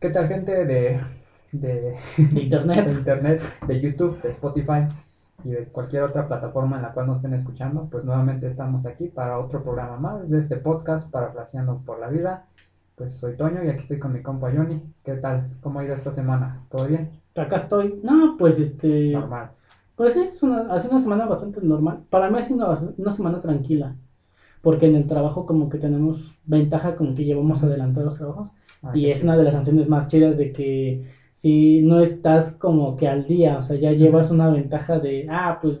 ¿Qué tal gente de, de, De internet. de internet, de YouTube, de Spotify y de cualquier otra plataforma en la cual nos estén escuchando? Pues nuevamente estamos aquí para otro programa más de este podcast, Parafraseando por la Vida. Pues soy Toño y aquí estoy con mi compa Johnny. ¿Qué tal? ¿Cómo ha ido esta semana? ¿Todo bien? Acá estoy. No, pues este. Normal. Pues sí, es una, hace una semana bastante normal. Para mí ha sido una, una semana tranquila. Porque en el trabajo, como que tenemos ventaja, como que llevamos adelantados trabajos. Ah, Y es una de las sanciones más chidas de que si no estás como que al día, o sea, ya llevas una ventaja de, ah, pues,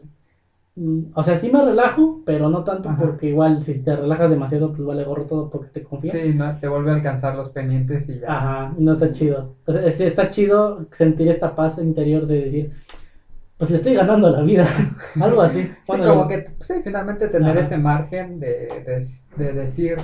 mm, o sea, sí me relajo, pero no tanto Ajá. porque igual si te relajas demasiado, pues vale gorro todo porque te confías. Sí, no, te vuelve a alcanzar los pendientes y ya. Ajá, no está chido. O sea, es- está chido sentir esta paz interior de decir, pues le estoy ganando la vida, algo así. Sí, Bueno, como que pues, sí, finalmente tener Ajá. ese margen de, de, de decir,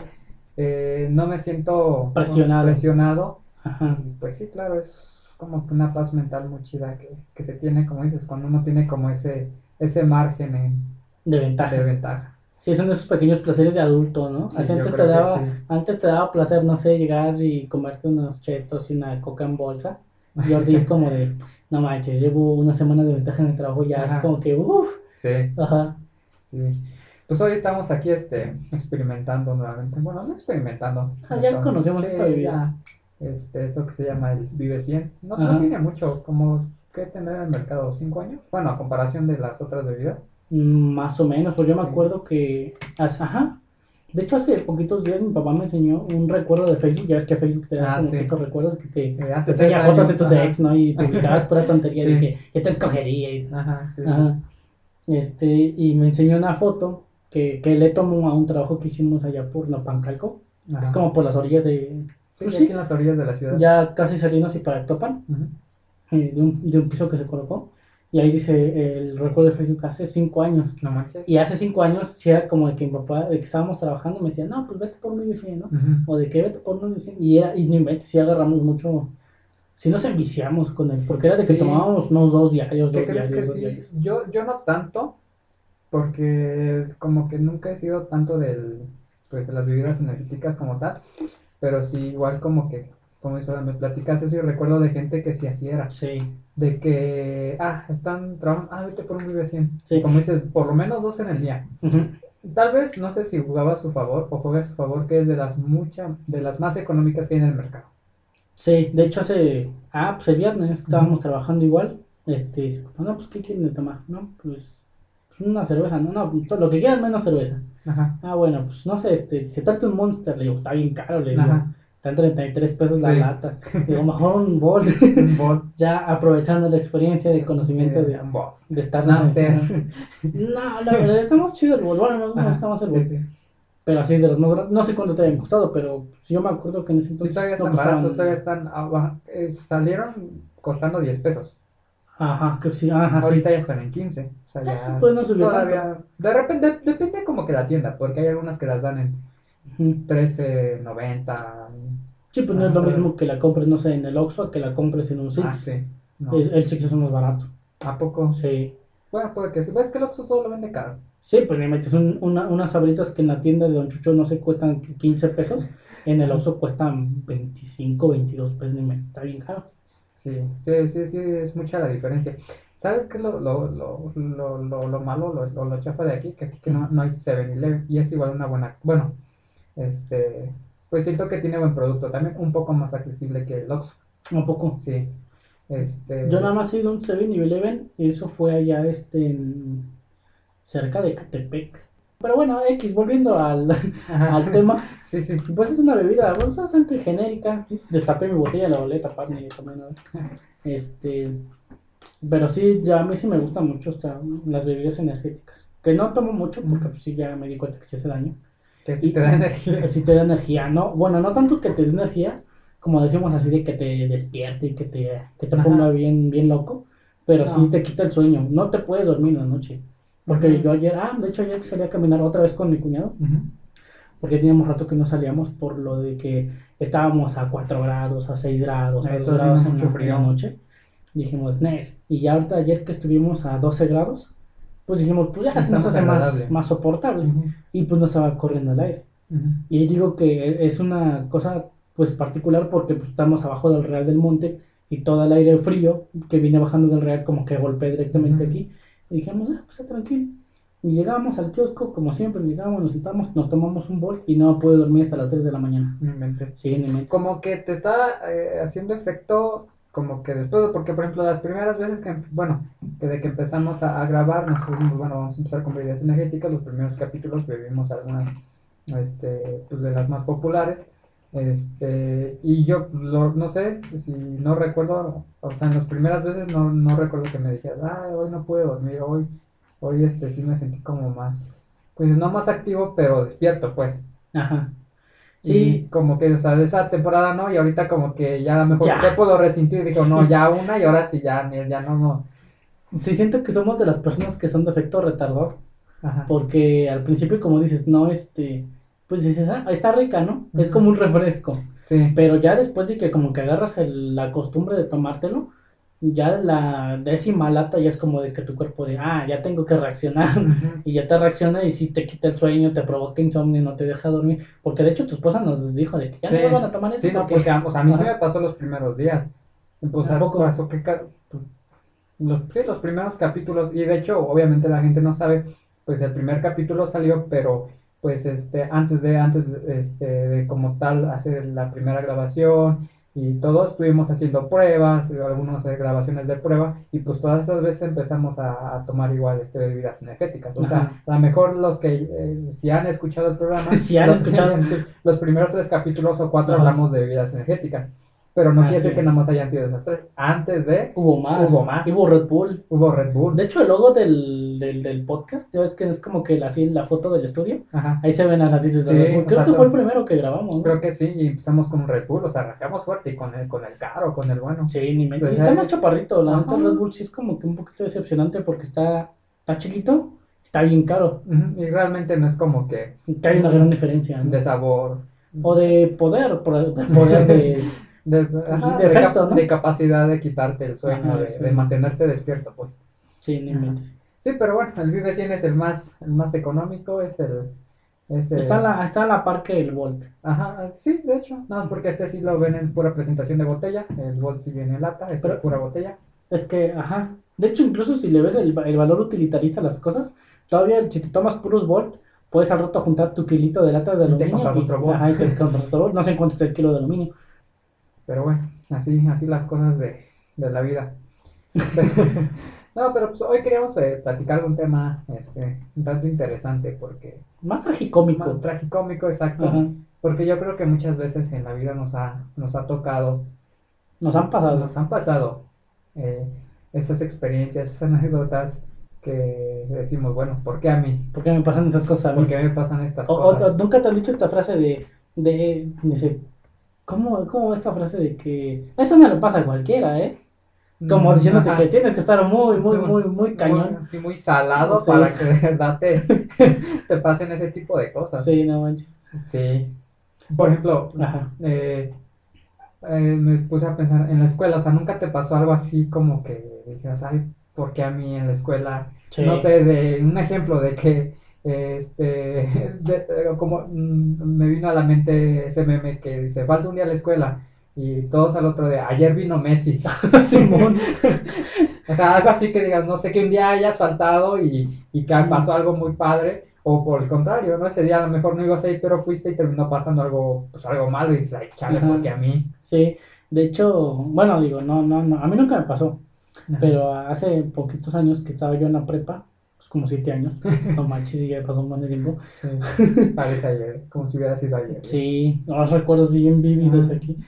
eh, no me siento Presionado. presionado. Ajá, Y, Pues sí, claro, es como que una paz mental muy chida que, que se tiene, como dices, cuando uno tiene como ese, ese margen en- de ventaja. de ventaja. Sí, son esos pequeños placeres de adulto, ¿no? Sí, Así antes te daba, sí. antes te daba placer, no sé, llegar y comerte unos chetos y una coca en bolsa. Y ahorita es como de, no manches, llevo una semana de ventaja en el trabajo, ya Ajá. es como que, uff, Sí, ajá, sí. Pues hoy estamos aquí este, experimentando nuevamente. Bueno, no experimentando. Ah, ya Entonces, conocemos esta bebida. ya, Este, esto que se llama el Vive 100. No, no tiene mucho, como que tendrá en el mercado cinco años. Bueno, a comparación de las otras bebidas. Mm, más o menos, pues yo me Sí. acuerdo que, ajá, de hecho hace poquitos días mi papá me enseñó un recuerdo de Facebook, ya ves que Facebook te da Ah, como sí. que estos recuerdos que te, Eh, te enseña fotos de tus ajá. ex, ¿no? Y publicabas pura tontería de que, ¿qué te escogería? Y- Ajá, sí. Ajá. Este, y me enseñó una foto que, que le tomó a un trabajo que hicimos allá por Napancalco. Ajá. Es como por las orillas de. Sí, pues aquí sí, en las orillas de la ciudad. ya casi saliendo así para Topan, Ujú. de, un, de un piso que se colocó. Y ahí dice el recuerdo de Facebook hace cinco años. No manches. Y hace cinco años, si era como de que mi papá, de que estábamos trabajando, me decía, no, pues vete por un IBC, ¿no? Ujú. O de que vete por un IBC. Y, era, y no inventes, si agarramos mucho. Si nos enviciamos con él, porque era de que Sí. tomábamos unos dos diarios, ¿Qué dos diarios, dos sí? diarios. Yo, yo no tanto, porque como que nunca he sido tanto del, pues, de las bebidas energéticas como tal, pero sí igual como que, como dices, me platicas eso y recuerdo de gente que sí así era, Sí, de que, ah, están trabajando, ah, vete por un Vive 100, Sí. como dices, por lo menos dos en el día. Tal vez, no sé si jugaba a su favor o juega a su favor, que es de las muchas, de las más económicas que hay en el mercado. Sí, de hecho hace, ah, pues el viernes estábamos trabajando igual, este, dice, papá, no, pues, ¿qué quieren de tomar? No, pues, pues, una cerveza, no, no, lo que quieran menos cerveza. Ajá. Ah, bueno, pues, no sé, este, se trata un Monster, le digo, está bien caro, le digo, Ajá. está en 33 pesos la Sí. lata, digo, mejor un bol, Un bol. ya aprovechando la experiencia de conocimiento Sí, de, estar, No, no, no, la verdad, está más chido el bol, bueno, Ajá, gusta más el sí, bol, sí. pero así es de los más baratos, no sé cuánto te habían costado, pero yo me acuerdo que en ese Sí, entonces todavía no están baratos, todavía están eh, salieron costando 10 pesos. Ajá, creo que sí, ajá, sí. Ahorita ya están en 15. O sea, ya Pues no subió todavía. De repente, depende como que la tienda, porque hay algunas que las dan en Ujú. 13.90. Sí, pues no Ah, es lo mismo que la compres, no sé, en el Oxxo, a que la compres en un Six. Ah, sí. No. Es- el Six es más barato. ¿A poco? Sí. Bueno, puede que sí. Pues es que el Oxxo todo lo vende caro. Sí, pues le metes un- una- unas sabritas que en la tienda de Don Chucho no sé cuestan 15 pesos. En el Oxxo cuestan 25, 22 pesos. Está bien caro. Sí, sí, sí, sí, es mucha la diferencia. ¿Sabes qué es lo, lo, lo, lo, lo, lo malo, lo, lo, chafa de aquí? Que aquí que no, no hay 7-Eleven y es igual una buena, bueno, este, pues siento que tiene buen producto, también un poco más accesible que el Oxxo, Un poco. sí, este, Yo nada más he ido a un 7-Eleven. Eso fue allá este en- cerca de Catepec. Pero bueno, X, volviendo al, al tema. sí, sí, Pues es una bebida pues, bastante genérica. Destapé mi botella, la volví a tapar ni tomé nada. Este, pero sí, ya a mí sí me gustan mucho las bebidas energéticas. Que no tomo mucho porque pues, sí ya me di cuenta que sí hace daño. que sí te da energía, Sí te da energía, ¿no? Bueno, no tanto que te dé energía, como decimos así, de que te despierte y que te, que te ponga bien, bien loco. Pero sí te quita el sueño. No te puedes dormir en la noche. Porque Ujú. yo ayer, ah, de hecho ayer salí a caminar otra vez con mi cuñado Ujú. porque teníamos rato que no salíamos por lo de que estábamos a 4 grados, a 6 grados, a Ahí 2 está grados haciendo en mucho la, en frío. la noche. Dijimos, Nel. Y ya ahorita ayer que estuvimos a 12 grados, pues dijimos, pues ya se nos hace más, más soportable. Ujú. Y pues no estaba corriendo el aire. Y digo que es una cosa pues particular porque pues, estamos abajo del Real del Monte y todo el aire frío que viene bajando del Real como que golpea directamente aquí. Y dijimos, ah, pues está tranquilo. Y llegamos al kiosco, como siempre, llegamos, nos sentamos, nos tomamos un bol y no pude dormir hasta las 3 de la mañana. No inventes. Sí. Como que te está eh, haciendo efecto, como que después, porque por ejemplo, las primeras veces que, bueno, que de que empezamos a, a grabar, nos dijimos, bueno, vamos a empezar con bebidas energéticas, los primeros capítulos bebimos algunas, este, pues de las más populares, este, y yo, lo- no sé, si no recuerdo, o sea, en las primeras veces no, no recuerdo que me dijeras, ah, hoy no pude dormir, hoy, hoy, este, sí me sentí como más, pues no más activo, pero despierto, pues. Ajá. Sí, como que, o sea, de esa temporada no, y ahorita como que ya a lo mejor Ya. ya puedo resentir, digo, Sí. no, ya una, y ahora sí, ya, ya no, no. sí siento que somos de las personas que son de efecto retardador. Ajá. Porque al principio, como dices, no, este, pues dices, ah, está rica, ¿no? Es como un refresco. Sí, Pero ya después de que como que agarras el- la costumbre de tomártelo, ya la décima lata ya es como de que tu cuerpo de, ah, ya tengo que reaccionar. Y ya te reacciona y sí te quita el sueño, te provoca insomnio, no te deja dormir. Porque de hecho tu esposa nos dijo de que ya Sí. no vuelvan a tomar eso Sí, no, porque... a, o sea, a mí Ajá. me pasó los primeros días. Pues, ¿A a- poco? pasó que pues, los, sí, los primeros capítulos, y de hecho, obviamente la gente no sabe, pues el primer capítulo salió, pero pues este, antes de, antes este, de como tal hacer la primera grabación y todos estuvimos haciendo pruebas, algunas grabaciones de prueba, y pues todas estas veces empezamos a, a tomar igual este, bebidas energéticas. O sea, Ajá. a lo mejor los que eh, si han escuchado el programa, Si han los, escuchado. los primeros tres capítulos o cuatro Ajá. hablamos de bebidas energéticas. Pero no Ah, quiere decir sí. que nada más hayan sido esas tres. Antes de, Hubo más. Hubo más. Hubo Red Bull. hubo Red Bull. De hecho, el logo del, del, del podcast, ya ves que es como que así la foto del estudio. Ajá. Ahí se ven las latitas de Sí, Red Bull. Creo que fue el primero que grabamos, ¿no? Creo que sí, y empezamos con un Red Bull, o sea, arrancamos fuerte y con el, con el caro, con el bueno. Sí, ni me... Pues y está más chaparrito, la neta. Red Bull sí es como que un poquito decepcionante porque está, está chiquito, está bien caro. Y realmente no es como que Que hay una gran diferencia. ¿no? de sabor. O de poder, poder de... De, ajá, de de efecto, cap- ¿no? de capacidad de quitarte el sueño, Ajá, de, sí. de mantenerte despierto, pues. Sí, ni Ajá. Sí, pero bueno, el Vive 100 es el más, el más económico, es el... Es el Está la, está a la par que el Volt. Ajá, sí, de hecho, no, porque este sí lo ven en pura presentación de botella, el Volt sí viene en lata, este Pero- es pura botella. Es que, ajá. De hecho, incluso si le ves el, el valor utilitarista a las cosas, todavía si te tomas puros Volt, puedes al rato juntar tu kilito de latas de te aluminio. compras otro Volt. ajá, y te compras otro Volt. No sé en cuánto está el kilo de aluminio. Pero bueno, así, así las cosas de, de la vida. no, pero pues hoy queríamos eh, platicar de un tema este, un tanto interesante, porque Más tragicómico. más tragicómico, exacto, Ajá. porque yo creo que muchas veces en la vida nos ha, nos ha tocado, Nos han pasado. nos han pasado eh, esas experiencias, esas anécdotas que decimos, bueno, ¿por qué a mí? ¿Por qué me pasan estas cosas a mí? ¿Por qué me pasan estas O, cosas? o nunca te han dicho esta frase de, de dice, ¿cómo, ¿cómo va esta frase de que eso no le pasa a cualquiera, eh? Como Mm, diciéndote ajá. que tienes que estar muy, muy, Sí, muy, muy cañón. Muy, sí, muy salado Sí. para que de verdad te, te pasen ese tipo de cosas. Sí, no manches. Sí. Por ejemplo, Ajá. eh, eh, me puse a pensar en la escuela, o sea, nunca te pasó algo así como que dijeras, ay, ¿por qué a mí en la escuela? Sí. No sé, de un ejemplo de que, este, de- como mm, me vino a la mente ese meme que dice, falta un día a la escuela y todos al otro de, ayer vino Messi. Simón. O sea, algo así que digas, no sé, que un día hayas faltado y, y que pasó algo muy padre, o por el contrario, ¿no? Ese día a lo mejor no ibas a ir, pero fuiste y terminó pasando algo, pues algo malo y dices, ay, chale, Ajá. porque a mí. Sí, de hecho, bueno, digo, no, no, no, a mí nunca me pasó, Ajá. pero hace poquitos años que estaba yo en la prepa, pues como siete años, no manches, y ya pasó un buen de tiempo. Sí, parece ayer, como si hubiera sido ayer. Sí, los recuerdos bien vividos Ajá. aquí.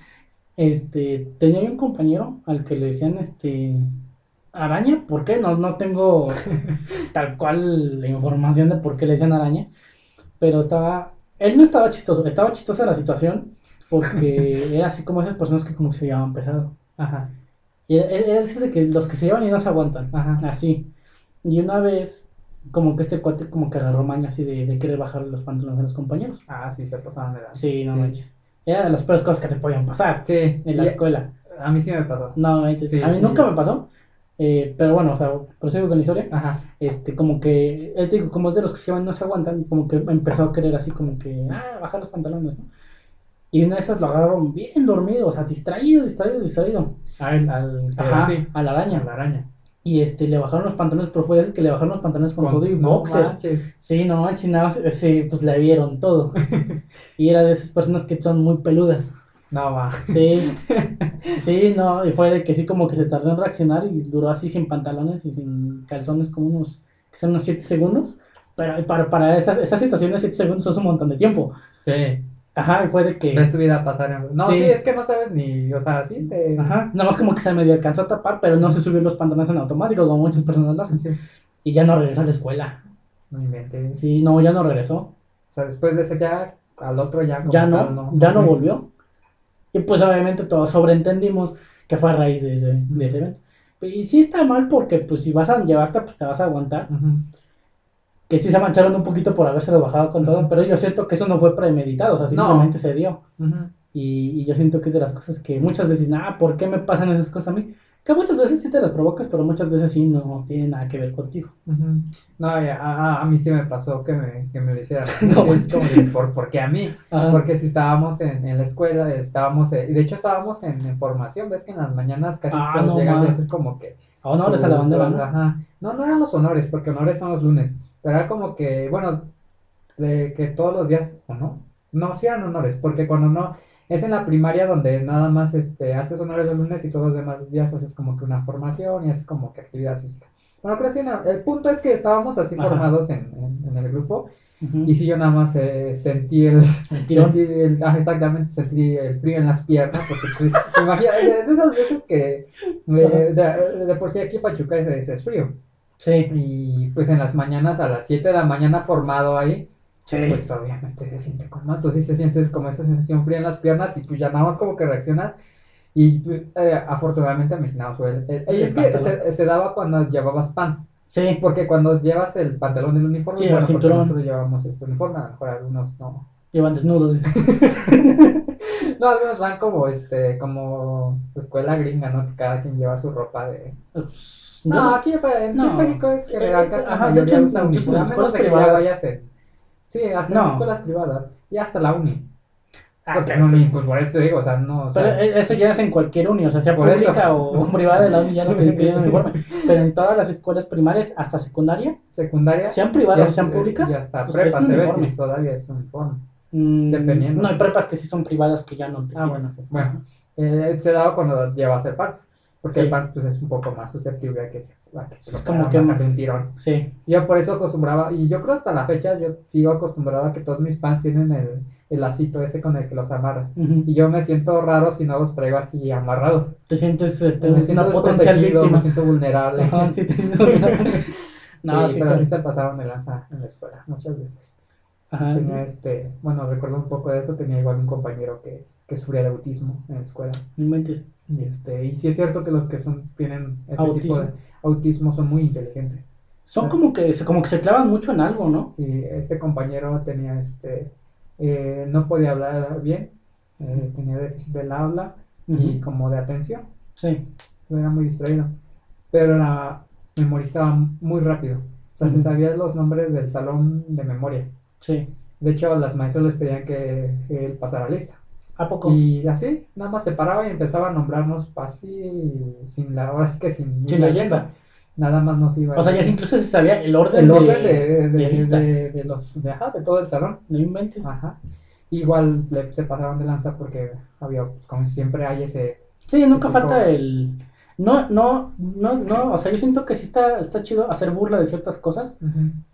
Este, tenía yo un compañero al que le decían, este, araña, ¿por qué? No, no tengo tal cual la información de por qué le decían araña, pero estaba, él no estaba chistoso, estaba chistosa la situación porque era así como esas personas que como que se llaman pesado. Ajá, Y era, era esos de que los que se llevan y no se aguantan, ajá. así. Y una vez, como que este cuate como que agarró maña así de, de querer bajar los pantalones a los compañeros. Ah, sí, se pasaban de la... Sí, no sí. manches. Era de las peores cosas que te podían pasar Sí, en la y escuela. a mí sí me pasó. No, Sí, a mí nunca me pasó. eh, pero bueno, o sea, prosigo con la historia. Ajá, Este, como que, él te digo, como es de los que se y no se aguantan, como que empezó a querer así como que, ah, bajar los pantalones, ¿no? Y una de esas lo agarraron bien dormido, o sea, distraído, distraído, distraído. Al, al, Ajá, sí, a la araña. a la araña. Y este, le bajaron los pantalones, pero fue esas que le bajaron los pantalones con, todo y no boxers. manches. Sí, no manches, nada sí, pues le vieron todo. y era de esas personas que son muy peludas. No va. Sí, sí, no, y fue de que sí, como que se tardó en reaccionar y duró así sin pantalones y sin calzones como unos, que son unos 7 segundos. Pero para, para esas, esas situaciones 7 segundos es un montón de tiempo. Sí. Ajá, y fue de que... Vida pasar en... No, Sí. sí. es que no sabes ni... O sea, sí te... Ajá, nada más como que se medio alcanzó a tapar, pero no se subió los pantalones en automático, como muchas personas lo hacen. Sí. Y ya no regresó a la escuela. No inventes. Sí, no, ya no regresó. O sea, después de ese ya, al otro ya... como Ya tal, no, ya no volvió. Y pues obviamente todos sobreentendimos que fue a raíz de ese, de ese evento. Y sí está mal porque pues si vas a llevarte, pues te vas a aguantar. Ujú. Que sí se mancharon un poquito por habérselo bajado con todo, pero yo siento que eso no fue premeditado, o sea, simplemente se dio. Ujú. Y, y yo siento que es de las cosas que muchas veces, ah, ¿por qué me pasan esas cosas a mí? Que muchas veces sí te las provocas, pero muchas veces sí no tienen nada que ver contigo. Ujú. No, ya, a, a- a mí sí me pasó que me, que me lo hicieran. No, es como de, ¿por, ¿por qué a mí? Ajá. Porque si estábamos en, en la escuela, estábamos, eh, y de hecho estábamos en, en formación, ves que en las mañanas casi Ah, no, llegas y man. haces como que... Honores a la bandera, ¿no? Ajá. No, no eran los honores, porque honores son los lunes, pero era como que, bueno, de que todos los días, ¿o no? No, sí eran honores, porque cuando no, es en la primaria donde nada más este, haces honores los lunes y todos los demás días haces como que una formación y haces como que actividad física. Bueno, pero sí, no, el punto es que estábamos así Ajá. formados en, en- en el grupo y si yo nada más eh, sentí el, El sentí el- ah, exactamente, sentí el frío en las piernas, porque pues, imagina, es de esas veces que eh, de, de por sí aquí en Pachuca es, es frío. Sí, Y pues en las mañanas, a las 7 de la mañana formado ahí, sí. pues obviamente se siente con entonces sí se siente como esa sensación fría en las piernas y pues ya nada más como que reaccionas. Y pues eh, afortunadamente el- y El es que se, se daba cuando llevabas pants, sí. porque cuando llevas el pantalón del uniforme, Sí, bueno, cinturón. nosotros llevamos este uniforme, a lo mejor algunos no. Llevan desnudos. No, algunos van como este, como escuela gringa, ¿no? Que cada quien lleva su ropa de, No, aquí en, No. México es general, Eh, casi ajá, de hecho, usa uniforme, a menos de que ya en... Sí, hasta No. las escuelas privadas y hasta la uni. Ah, Porque pero- en uni, pues por eso te digo, o sea, no, o Pero sea, eh, eso ya es en cualquier uni, o sea, sea eso. pública o privada de la uni, ya no te piden uniforme. Pero en todas las escuelas primarias, hasta secundaria, secundaria, sean ya privadas o sean públicas, y hasta pues, prepa, es todavía es uniforme. Mm, Dependiendo. No, hay prepas que sí son privadas que ya no te Ah, bueno, sí. Bueno, eh, se daba cuando llevas el pants, porque Sí. el pants pues es un poco más susceptible a que se a que Es como que- un tirón. Sí, Yo por eso acostumbraba, y yo creo hasta la fecha, yo sigo acostumbrado a que todos mis pants tienen el, el lacito ese con el que los amarras. Y yo me siento raro si no los traigo así amarrados. te sientes este, me siento una potencial víctima. me siento vulnerable. Ajá, sí, te sientes vulnerable. No, sí, sí, pero claro. sí se pasaron de lanza en la escuela, muchas veces. Ajá. Tenía este, bueno, recuerdo un poco de eso, tenía igual un compañero que, que sufría de autismo en la escuela. Inventes. Y este, y sí es cierto que los que son, tienen ese tipo de autismo son muy inteligentes. Son como que, se- como que se clavan mucho en algo, ¿no? Sí, este compañero tenía este, eh, no podía hablar bien, eh, tenía déficit del habla y como de atención. Sí. era muy distraído, pero memorizaba muy rápido. O sea, se sabía los nombres del salón de memoria. Sí. De hecho, las maestras les pedían que él pasara lista. ¿A poco? Y así, nada más se paraba y empezaba a nombrarnos así, sin la, ahora sí que sin Sin la leyenda. lista. Nada más nos iba. O sea, ya incluso se sabía el orden, el de, orden de, de, los, de, ajá, de todo el salón. No inventes. Ajá. Igual le- se pasaban de lanza porque había, pues, como siempre hay ese Sí, nunca falta el... No, no, no, no, o sea, yo siento que sí está, está chido hacer burla de ciertas cosas,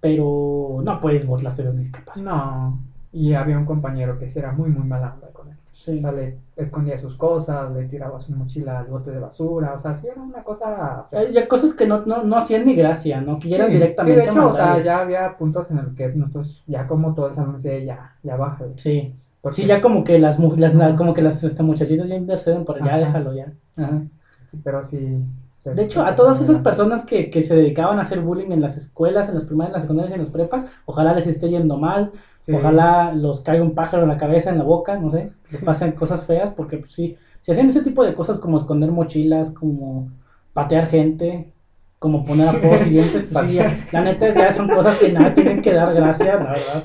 pero no puedes burlarte de un discapacidad. No, y había un compañero que sí era muy, muy mala onda con él. Sí. O sea, le escondía sus cosas, le tiraba su mochila al bote de basura, o sea, sí era una cosa fea. Ya cosas que no, no, no hacían ni gracia, ¿no? Que ya eran Sí, directamente sí, de hecho, o sea, ya había puntos en el que nosotros, ya como todo el salón decía, ya, ya baja. Sí. Porque- Sí, ya como que las, las la- como que las este, muchachitas ya interceden, pero ya Ajá. déjalo ya. Ajá. sí, pero sí. De hecho, a todas esas personas que, que se dedicaban a hacer bullying en las escuelas, en las primarias, en las secundarias y en las prepas, ojalá les esté yendo mal. Sí. ojalá los caiga un pájaro en la cabeza, en la boca, no sé, les pasen cosas feas, porque pues, sí, si hacen ese tipo de cosas como esconder mochilas, como patear gente, como poner apodos y dientes, pues sí, ya- la neta ya son cosas que nada tienen que dar gracia, la verdad.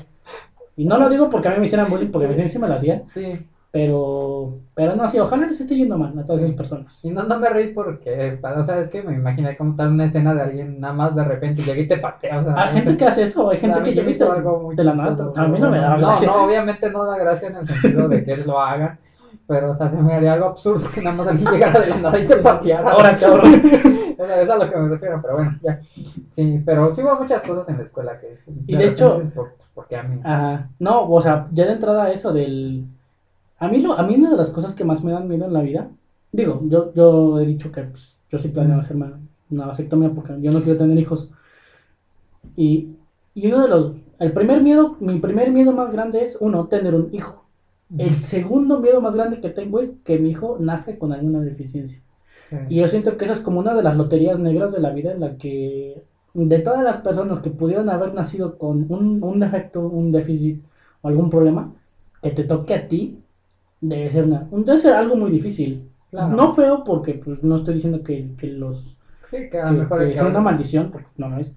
Y no lo digo porque a mí me hicieran bullying, porque a mí sí me lo hacían, Sí, Pero, pero no, sí, ojalá les esté yendo mal a todas Sí. esas personas. Y no, no me reí porque, para, ¿sabes qué? Me imaginé como tal una escena de alguien nada más de repente llega y te patea. O sea, Hay gente que hace eso, hay gente que llega y te- algo muy de la chistoso. A mí no me No, gracia. no, obviamente no da gracia en el sentido de que él lo haga. Pero, o sea, se me haría algo absurdo que nada más alguien llegara de la nada y te pateara. Ahora, cabrón. O sea, es a lo que me refiero, pero bueno, ya. Sí, pero sí hubo muchas cosas en la escuela que... Y de hecho- es por, porque a mí... Ajá. No, o sea, ya de entrada eso del... A mí, lo, a mí una de las cosas que más me dan miedo en la vida, digo, yo, yo he dicho que pues, yo sí planeo hacerme una vasectomía porque yo no quiero tener hijos. Y, y uno de los... El primer miedo, mi primer miedo más grande es, uno, tener un hijo. El segundo miedo más grande que tengo es que mi hijo nazca con alguna deficiencia. Sí. Y yo siento que esa es como una de las loterías negras de la vida en la que de todas las personas que pudieran haber nacido con un, un defecto, un déficit o algún problema, que te toque a ti, debe ser, una, debe ser algo muy difícil. Claro. No feo porque pues, no estoy diciendo que, que los Sí, que a lo mejor... que sea una maldición, porque no lo es.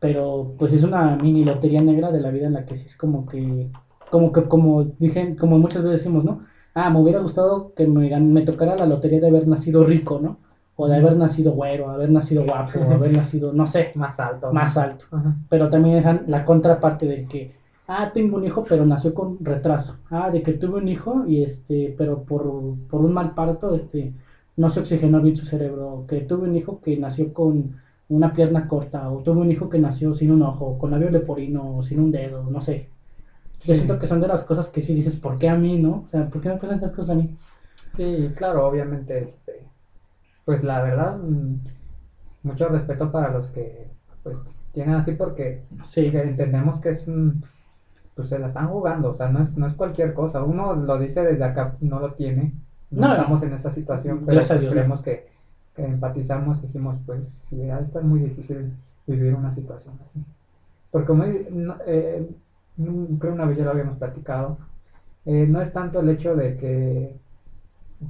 Pero pues es una mini lotería negra de la vida en la que sí es como que, como que, como dije, como muchas veces decimos, ¿no? Ah, me hubiera gustado que me, me tocara la lotería de haber nacido rico, ¿no? O de haber nacido güero, haber nacido guapo, haber nacido, no sé, Más alto. más alto. Ajá. Pero también esa la contraparte del que, ah, tengo un hijo, pero nació con retraso. Ah, de que tuve un hijo y este, pero por, por un mal parto, este, no se oxigenó bien su cerebro. Que tuve un hijo que nació con una pierna corta, o tuve un hijo que nació sin un ojo, con labio leporino, o sin un dedo, no sé. Yo siento que son de las cosas que sí dices, ¿por qué a mí, no? O sea, ¿por qué me pasan estas cosas a mí? Sí, claro, obviamente, este, pues la verdad, mm, mucho respeto para los que, pues, tienen así porque Sí, entendemos que es un, pues se la están jugando, o sea, no es, no es cualquier cosa, uno lo dice desde acá, no lo tiene, no, No, estamos en esa situación, pero pues, Dios, creemos que, que empatizamos, decimos, pues, sí, estar muy difícil vivir una situación así, porque como, no, eh, creo una vez ya lo habíamos platicado, eh, no es tanto el hecho de que,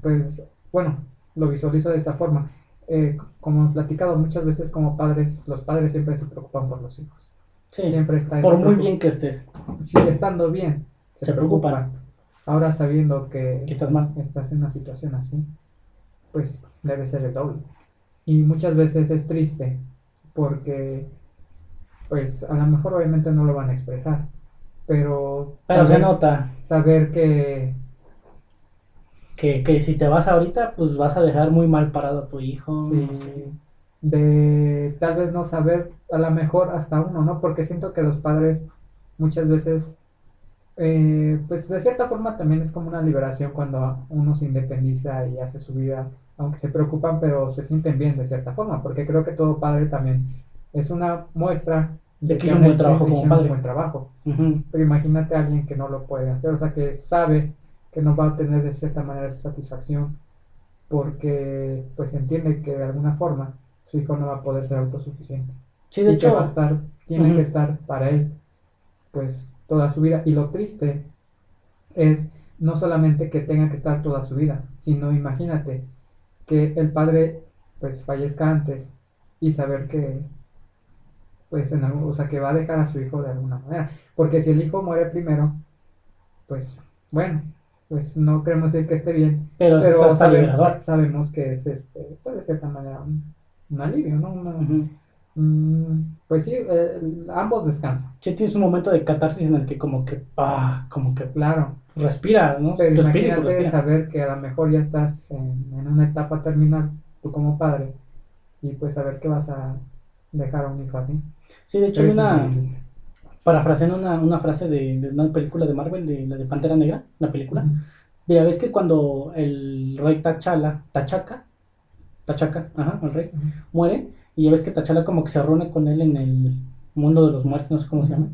pues, bueno, lo visualizo de esta forma. Eh, como hemos platicado muchas veces como padres, los padres siempre se preocupan por los hijos. Sí. Siempre está Por muy bien que estés, estando bien, se, Se preocupan. preocupan. Ahora sabiendo que que estás mal. estás en una situación así, pues debe ser el doble. Y muchas veces es triste porque, pues a lo mejor obviamente no lo van a expresar, pero, Pero se nota saber que que, que si te vas ahorita, pues vas a dejar muy mal parado a tu hijo. Sí, de tal vez no saber, a lo mejor hasta uno, ¿no? Porque siento que los padres muchas veces, eh, pues de cierta forma también es como una liberación cuando uno se independiza y hace su vida, aunque se preocupan, pero se sienten bien de cierta forma, porque creo que todo padre también es una muestra De que hizo un buen trabajo como padre. un buen trabajo. Pero imagínate a alguien que no lo puede hacer, o sea, que sabe que no va a obtener de cierta manera esa satisfacción porque pues entiende que de alguna forma su hijo no va a poder ser autosuficiente. Sí, de y que hecho, va a estar, tiene que estar para él pues toda su vida. Y lo triste es no solamente que tenga que estar toda su vida, sino imagínate que el padre pues fallezca antes y saber que pues en algún- o sea que va a dejar a su hijo de alguna manera porque si el hijo muere primero pues bueno pues no queremos decir que esté bien pero, sabemos, sabemos que es este pues de cierta manera un, un alivio no Una- mm, pues sí eh, ambos descansan Sí tienes un momento de catarsis en el que como que, ah, como que claro respiras, ¿no? pero tu imagínate respira. saber que a lo mejor ya estás en, en una etapa terminal tú como padre y pues saber que vas a dejar a un hijo así Sí, de hecho hay una, parafraseando una, una frase de, de una película de Marvel, de la de Pantera Negra, la película. Ya ves que cuando el rey T'Challa, Tachaca, Tachaca, ajá, el rey, muere, y ya ves que T'Challa como que se reúne con él en el mundo de los muertos, no sé cómo se llama,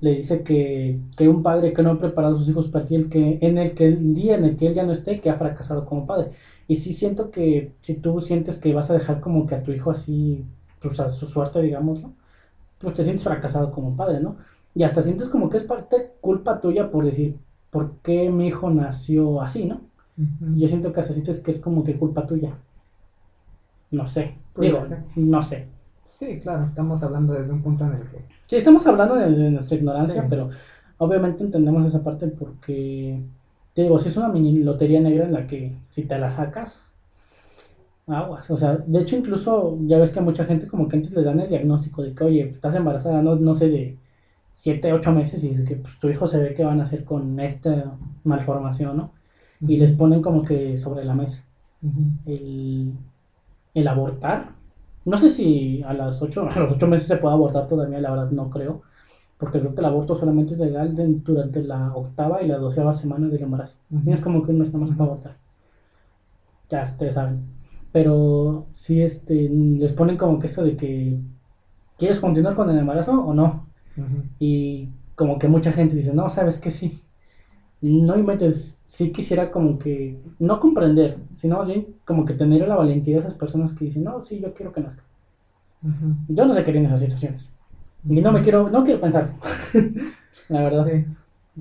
le dice que, que un padre que no ha preparado a sus hijos para ti, el que, en el que el día en el que él ya no esté, que ha fracasado como padre. Y sí siento que si tú sientes que vas a dejar como que a tu hijo así, pues a su suerte, digamos, ¿no? Pues te sientes fracasado como padre, ¿no? Y hasta sientes como que es parte culpa tuya por decir, ¿por qué mi hijo nació así, no? Yo siento que hasta sientes que es como que culpa tuya. No sé. Digo, no sé. Sí, claro, estamos hablando desde un punto en el que Sí, estamos hablando desde nuestra ignorancia, Sí. pero obviamente entendemos esa parte porque te digo, si es una mini lotería negra en la que si te la sacas, aguas. O sea, de hecho incluso ya ves que a mucha gente como que antes les dan el diagnóstico de que, oye, estás embarazada, no, no sé, de 7, 8 meses y dice que pues, tu hijo se ve que van a hacer con esta malformación, ¿no? Y les ponen como que sobre la mesa el, el abortar. No sé si a, las 8, a los 8 meses se puede abortar todavía, la verdad no creo. Porque creo que el aborto solamente es legal de- durante la octava y la doceava semana del embarazo. Tienes como que nada más para abortar. Ya ustedes saben. Pero sí este, les ponen como que esto de que ¿quieres continuar con el embarazo o no? Y como que mucha gente dice, no, sabes que sí. No inventes, sí quisiera como que, no comprender, sino más bien como que tener la valentía de esas personas que dicen, no, sí, yo quiero que nazca. Yo no sé qué en esas situaciones. Y no me quiero, no quiero pensar, la verdad. Sí.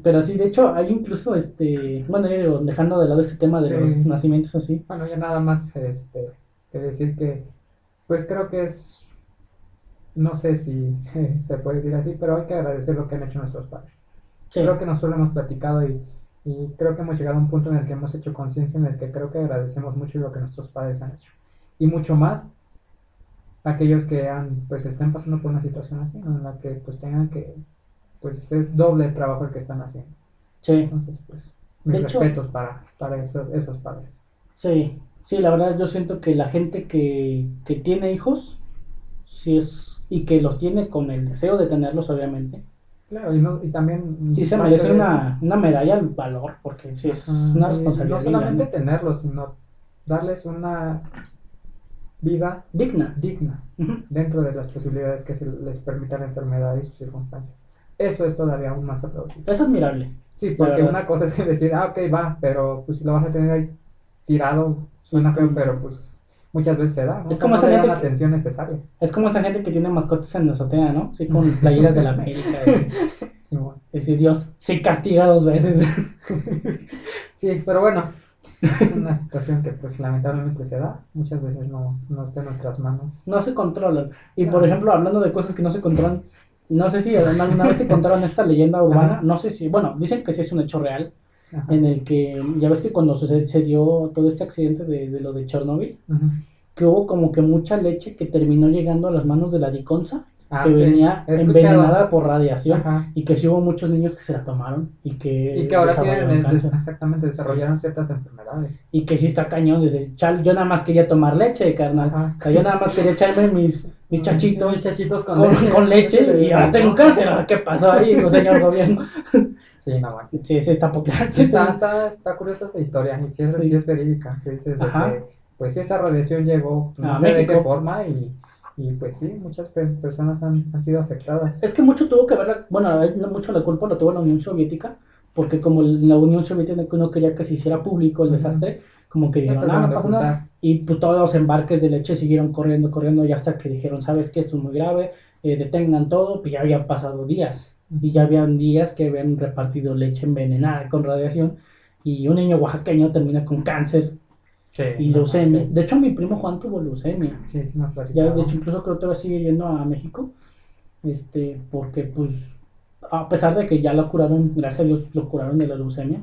Pero sí, de hecho, hay incluso, este, bueno, yo digo, dejando de lado este tema de Sí. los nacimientos así, Bueno, ya nada más este, que decir que, pues creo que es, no sé si se puede decir así, pero hay que agradecer lo que han hecho nuestros padres. sí, Creo que nosotros lo hemos platicado y, y creo que hemos llegado a un punto en el que hemos hecho conciencia en el que creo que agradecemos mucho lo que nuestros padres han hecho. Y mucho más aquellos que han, pues estén pasando por una situación así, en la que pues tengan que, pues es doble el trabajo el que están haciendo. sí, Entonces, pues, mis De hecho- respetos para, para esos, esos padres. sí, sí, la verdad yo siento que la gente que, que tiene hijos, sí es, y que los tiene con el deseo de tenerlos, obviamente, Claro, y, no, y también... sí se merece una, una medalla al valor, porque sí es una responsabilidad No solamente grande. tenerlos, sino darles una vida digna. digna dentro de las posibilidades que se les permita la enfermedad y sus circunstancias. Eso es todavía aún más aplaudible. Es admirable. Sí, porque una cosa es que decir, ah, ok, va, pero pues si lo vas a tener ahí tirado, suena feo, pero pues muchas veces se da, ¿no? Es como no esa gente la atención necesaria. Es como esa gente que tiene mascotas en la azotea, ¿no? Sí, con playeras de la América. y- Sí, bueno. y si Dios sí castiga dos veces. Sí, pero bueno, una situación que pues lamentablemente se da, muchas veces no, no está en nuestras manos. No se controlan. Y por ejemplo, hablando de cosas que no se controlan, no sé si alguna vez te contaron esta leyenda urbana, Ajá. no sé si, bueno, dicen que sí es un hecho real, Ajá. en el que, ya ves que cuando sucedió todo este accidente de, de lo de Chernobyl, que hubo como que mucha leche que terminó llegando a las manos de la diconza, Ah, que sí, venía envenenada por radiación, Ajá. y que sí hubo muchos niños que se la tomaron y que, Y que ahora tienen, cáncer. exactamente, desarrollaron ciertas enfermedades. Y que sí está cañón, desde chal, yo nada más quería tomar leche, carnal. Ajá. O sea, yo nada más quería echarme mis, mis chachitos Mis chachitos con, con, leche. con leche y ahora tengo cáncer. ¿Qué pasó ahí, señor gobierno? Sí, no manches. Sí, sí, está. Sí, está, está, está curiosa esa historia y sí es, Sí. sí es verídica. Que dices de que, pues sí, esa radiación llegó, no A sé de México. qué forma y, y pues sí, muchas pe- personas han, han sido afectadas. Es que mucho tuvo que ver, la- bueno, no mucho la culpa la tuvo la Unión Soviética, porque como la Unión Soviética no quería que se hiciera público el desastre, como que No dijeron, ah, no a pasa nada. Y pues todos los embarques de leche siguieron corriendo, corriendo, y hasta que dijeron, sabes que esto es muy grave, eh, detengan todo, pues ya habían pasado días. Y ya habían días que habían repartido leche envenenada con radiación, y un niño oaxaqueño termina con cáncer Sí, y leucemia. De hecho, mi primo Juan tuvo leucemia. Sí, sí Ya, de hecho, incluso creo que todavía sigue yendo a México, este, porque pues, a pesar de que ya lo curaron, gracias a Dios lo curaron de la leucemia,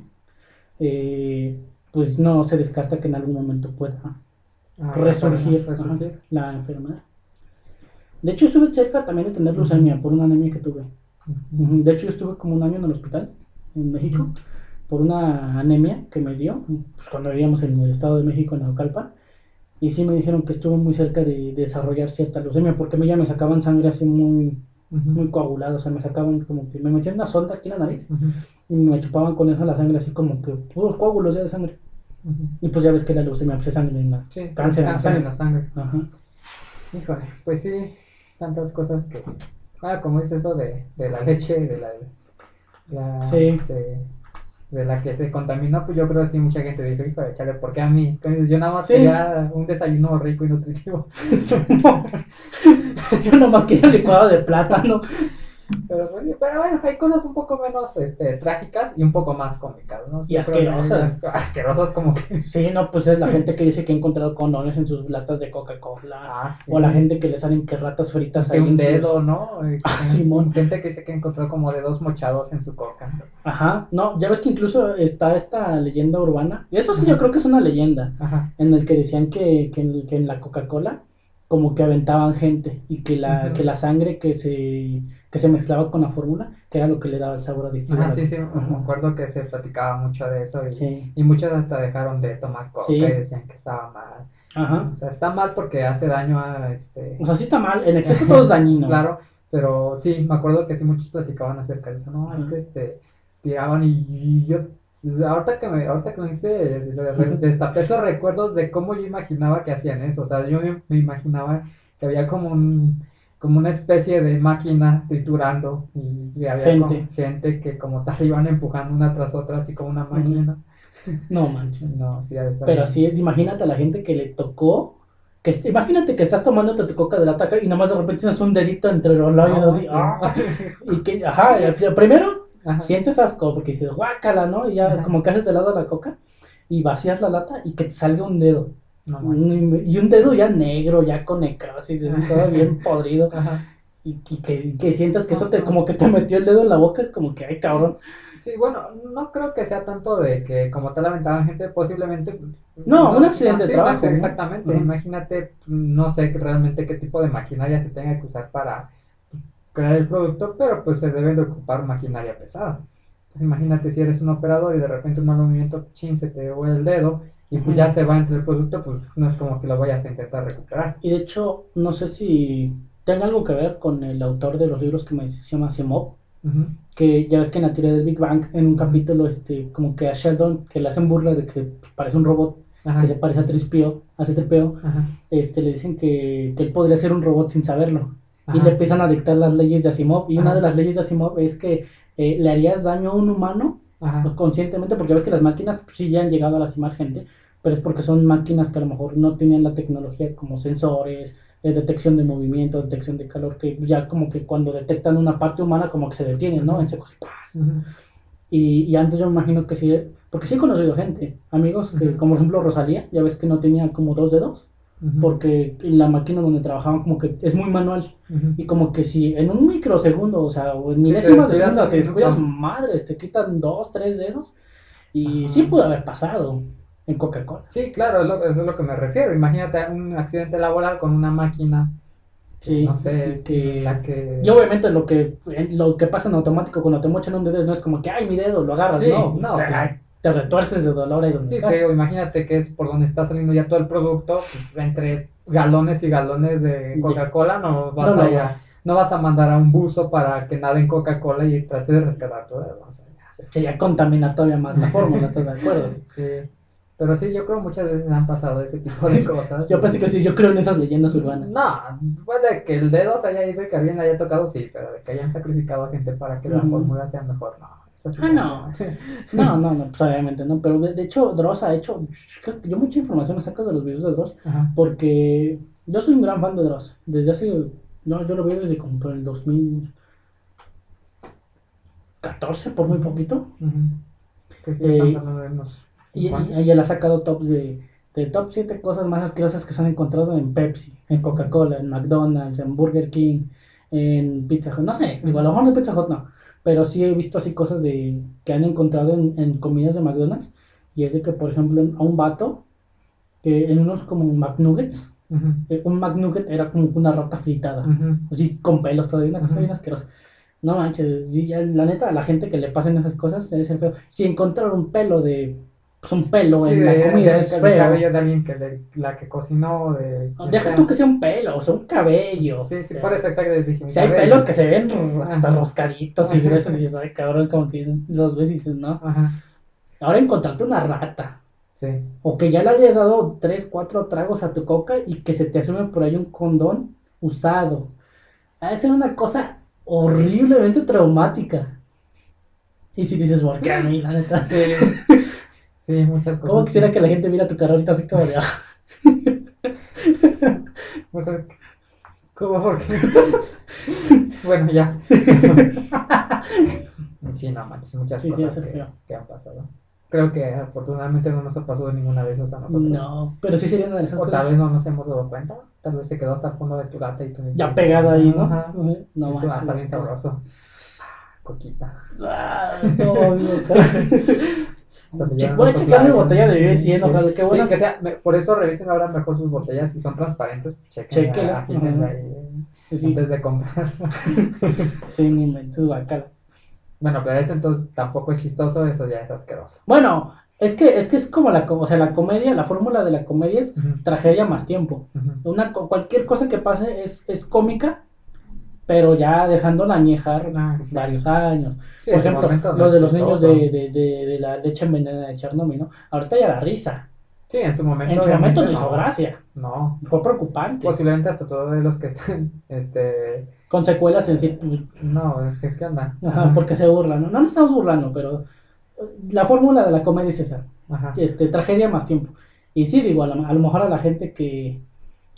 eh, pues no se descarta que en algún momento pueda Ah, resurgir, la enfermedad. De hecho, estuve cerca también de tener leucemia por una anemia que tuve. De hecho, yo estuve como un año en el hospital en México. Por una anemia que me dio, pues cuando vivíamos en el Estado de México, en Naucalpan. Y sí me dijeron que estuve muy cerca de, de desarrollar cierta leucemia, porque a mí ya me sacaban sangre así muy, muy coagulada, o sea, me sacaban como que me metían una sonda aquí en la nariz y me chupaban con eso la sangre así como que puros coágulos ya de sangre. Y pues ya ves que la leucemia pues, es sangre en la... Sí, Cáncer en la cáncer en sangre. la sangre. Ajá. Híjole, pues sí, tantas cosas que. Ah, como es eso de, de la leche, de la. la, Sí. este, de la que se contaminó, pues yo creo que sí, mucha gente dijo, híjole, chale, ¿por qué a mí? Entonces, yo nada más Sí. quería un desayuno rico y nutritivo. Yo nomás quería licuado de plátano. Pero, pero bueno, hay cosas un poco menos este, trágicas y un poco más cómicas, ¿no? Y asquerosas. hay- Asquerosas como que... Sí, no, pues es la gente que dice que ha encontrado condones en sus latas de Coca-Cola. Ah, sí. O la gente que le salen que ratas fritas ahí un en sus- dedo, ¿no? Ah, tiene- Simón. Gente que dice que encontró como dedos mochados en su coca. Ajá, no, ya ves que incluso está esta leyenda urbana. Eso sí, yo creo que es una leyenda. Ajá. En el que decían que, que, en, que en la Coca-Cola como que aventaban gente y que la, que la sangre que se, que se mezclaba con la fórmula, que era lo que le daba el sabor adictivo. a Ajá, la sí, sí, me acuerdo que se platicaba mucho de eso y, Sí, y muchos hasta dejaron de tomar coca Sí. y decían que estaba mal. ajá. O sea, está mal porque hace daño a este... O sea, sí está mal, en exceso todo es dañino. Claro, pero sí, me acuerdo que sí muchos platicaban acerca de eso, no, es que este, tiraban y, y yo, ahorita que me, ahorita que me de- de- destapé esos recuerdos de cómo yo imaginaba que hacían eso, o sea, yo me, imaginaba que había como un, como una especie de máquina triturando y, había Gente. como gente que como tal iban empujando una tras otra, así como una máquina, No manches. no, sí, ha de estar Pero bien. así, es, imagínate a la gente que le tocó. Que imagínate que estás tomándote tu coca de la taca y nomás de repente tienes un dedito entre los labios No, así. sí. ¡ah! Y que, ajá, primero Ajá. sientes asco porque dices, guácala, ¿no? Y ya Ajá. como que haces de lado la coca y vacías la lata y que te salga un dedo. No y un dedo ya negro, ya con necrosis, así todo bien podrido. Ajá. Y, y que, y que sientas que eso te, como que te metió el dedo en la boca, es como que, ay, cabrón. Sí, bueno, no creo que sea tanto de que como tal aventaban gente, posiblemente... No, un accidente de trabajo, no sé, ¿no? Exactamente, imagínate, no sé realmente qué tipo de maquinaria se tenga que usar para crear el producto, pero pues se deben de ocupar maquinaria pesada. Entonces, imagínate si eres un operador y de repente un mal movimiento, chin, se te huele el dedo y pues Ujú. ya se va entre el producto, pues no es como que lo vayas a intentar recuperar. Y de hecho, no sé si tenga algo que ver con el autor de los libros que me se llama Asimov, Ujú. que ya ves que en la teoría del Big Bang, en un capítulo, este, como que a Sheldon, que le hacen burla de que pues, parece un robot, Ajá. que se parece a Trispio, a C-3PO, Ajá. este, le dicen que, que él podría ser un robot sin saberlo. Y Ajá. le empiezan a dictar las leyes de Asimov. Y una Ajá. de las leyes de Asimov es que eh, le harías daño a un humano Ajá. conscientemente, porque ves que las máquinas pues, sí ya han llegado a lastimar gente, pero es porque son máquinas que a lo mejor no tenían la tecnología como sensores, eh, detección de movimiento, detección de calor, que ya como que cuando detectan una parte humana como que se detienen, ¿no? En secos. ¡paz! Y, y antes yo me imagino que sí, porque sí he conocido gente, amigos, que como por ejemplo Rosalía, ya ves que no tenía como dos dedos, Ujú. porque la máquina donde trabajaban como que es muy manual. Y como que si en un microsegundo, o sea, o en milésimas de segundos un te descuidas, madres, te quitan dos, tres dedos. Y Ajá. sí pudo haber pasado en Coca-Cola. Sí, claro, es lo, es lo que me refiero. Imagínate un accidente laboral con una máquina, Sí, no sé, que... la que... Y obviamente lo que, lo que pasa en automático cuando te mochan un dedo no es como que, ay, mi dedo, lo agarras, Sí, no, no, te, pues- te retuerces de dolor ahí donde Sí, estás. te digo, imagínate que es por donde está saliendo ya todo el producto, pues, entre galones y galones de Coca-Cola, no vas, No a ir a- no vas a mandar a un buzo para que nade en Coca-Cola y trate de rescatar todo. O sea, ya se- Sería contaminar todavía más la fórmula, ¿estás de acuerdo? Sí, pero sí, yo creo muchas veces han pasado ese tipo de cosas. Yo pensé que sí, yo creo en esas leyendas urbanas. No, puede que el dedo se haya ido y que alguien le haya tocado, sí, pero de que hayan sacrificado a gente para que la fórmula sea mejor, no. Ah, no. No, no, no, pues obviamente no. Pero de, hecho, Dross ha hecho. Yo mucha información me saco de los videos de Dross. Ajá. Porque yo soy un gran fan de Dross. Desde hace. No, yo lo veo desde como por el 2014, por muy poquito. Que Eh, años. y- y él ha sacado tops de, de top 7 cosas más asquerosas que se han encontrado en Pepsi, en Coca-Cola, en McDonald's, en Burger King, en Pizza Hut. No sé, digo, a lo mejor en Pizza Hut no. Pero sí he visto así cosas de que han encontrado en, en comidas de McDonald's. Y es de que, por ejemplo, a un vato, que en unos como McNuggets, Ujú. eh, un McNugget era como una rata fritada. Ujú. Así con pelos todavía, una cosa Ujú. bien asquerosa. No manches, sí, ya, la neta, a la gente que le pasen esas cosas es el feo. Si encontrar un pelo de. Pues un pelo Sí, en de- la comida de- es del feo. cabello de alguien que de la que cocinó de Deja sea. tú que sea un pelo, o sea, un cabello. sí o sí sea, por eso exacto dije un Si hay pelos que se ven hasta Ajá. roscaditos y Ajá. gruesos y dices, cabrón, como que y dices, no. ajá Ahora encontrarte una rata. sí O que ya le hayas dado 3, 4 tragos a tu coca y que se te asume por ahí un condón usado. Ha de ser una cosa horriblemente traumática. Y si dices, ¿por qué a mí, la neta? sí sí muchas cosas ¿Cómo quisiera que la gente viera tu cara ahorita así como de, ah, Pues es- ¿Cómo? ¿Por qué? bueno, ya. sí, no manches, muchas Sí, sí, cosas es que, que han pasado. Creo que afortunadamente no nos ha pasado ninguna de esas a nosotros. No, pero sí sería una de esas O tal cosas vez no nos hemos dado cuenta. Tal vez se quedó hasta el fondo de tu gata y tú ya pegada ahí, ¿no? Ajá. No Y tú, manches. ah, está bien sabroso. Ah, Coquita. Ah, no, no, Hasta Che, voy a checar mi botella de Vive 100, Sí. ojalá, qué Sí, bueno. que sea, me- por eso revisen ahora mejor sus botellas. Si son transparentes, pues chequen. Sí, antes de comprar. sí, ni inventes, guacala. Bueno, pero eso entonces tampoco es chistoso, eso ya es asqueroso. Bueno, es que, es que es como la, o sea, la comedia, la fórmula de la comedia es Ujú, tragedia más tiempo. ujú. Una, co- cualquier cosa que pase es, es cómica, pero ya dejándola añejar Ah, sí. varios años. Sí, Por ejemplo, momento lo de los niños de, de, de, de la leche envenenada de Chernobyl, ¿no? Ahorita ya da risa. Sí, en su momento. En su momento no hizo gracia. No. Fue preocupante. Posiblemente hasta todos los que están, este, Con secuelas en sí. no, es que, ¿qué onda? Ajá, porque se burlan. ¿no? no nos estamos burlando, pero la fórmula de la comedia es esa. Ajá. Este, tragedia más tiempo. Y sí, digo, a, lo- a lo mejor a la gente que,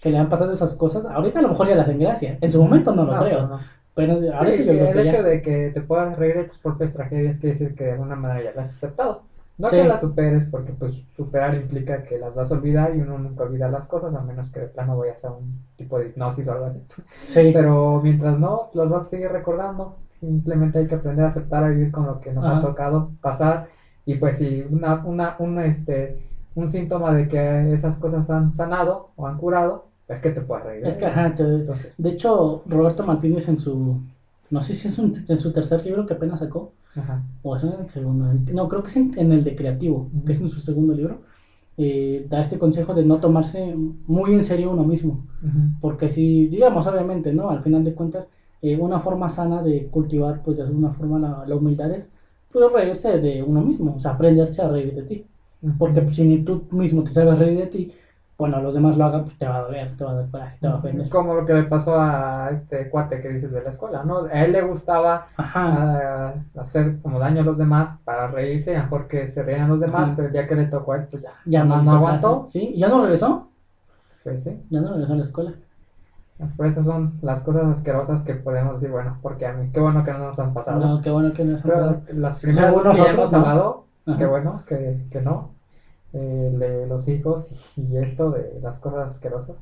que le han pasado esas cosas, ahorita a lo mejor ya las hacen gracia. En su momento no lo creo. no. Pero Sí, ahorita que creo el hecho de que te puedas reír de tus propias tragedias quiere decir que de alguna manera ya las has aceptado. No Sí. que las superes, porque pues superar implica que las vas a olvidar y uno nunca olvida las cosas, a menos que de plano vayas a un tipo de hipnosis o algo así. Sí, Pero mientras no, las vas a seguir recordando. Simplemente hay que aprender a aceptar, a vivir con lo que nos ha tocado pasar. Y pues si una, una, una, este, un síntoma de que esas cosas han sanado o han curado, es que te puedes reír. es que, ellas. ajá, te- Entonces, de hecho, Roberto Martínez en su, no sé si es un- en su tercer libro que apenas sacó, ajá. o es en el segundo, no, creo que es en, en el de Creativo, que es en su segundo libro, eh, da este consejo de no tomarse muy en serio uno mismo. Ujú. Porque si, digamos, obviamente, ¿no? Al final de cuentas, eh, una forma sana de cultivar, pues de alguna forma la, la humildad es, pues reírse de uno mismo, o sea, aprenderse a reír de ti. Porque pues, si ni tú mismo te sabes reír de ti, bueno, los demás lo hagan, pues te va a doler, te va a dar coraje, te va a ofender. Como lo que le pasó a este cuate que dices de la escuela, ¿no? A él le gustaba Ajá, ah, hacer como daño a los demás para reírse, a mejor que se reían los demás, Ajá. pero ya que le tocó a él, pues ya, ya no, no, aguantó. caso. Sí, ya no regresó, Pues sí, ya no regresó a la escuela. pues esas son las cosas asquerosas que podemos decir, bueno, porque a mí, qué bueno que no nos han pasado. No, qué bueno que no es Pero las Según primeras que ya hemos qué bueno que, que no, eh, de los hijos y esto de las cosas asquerosas,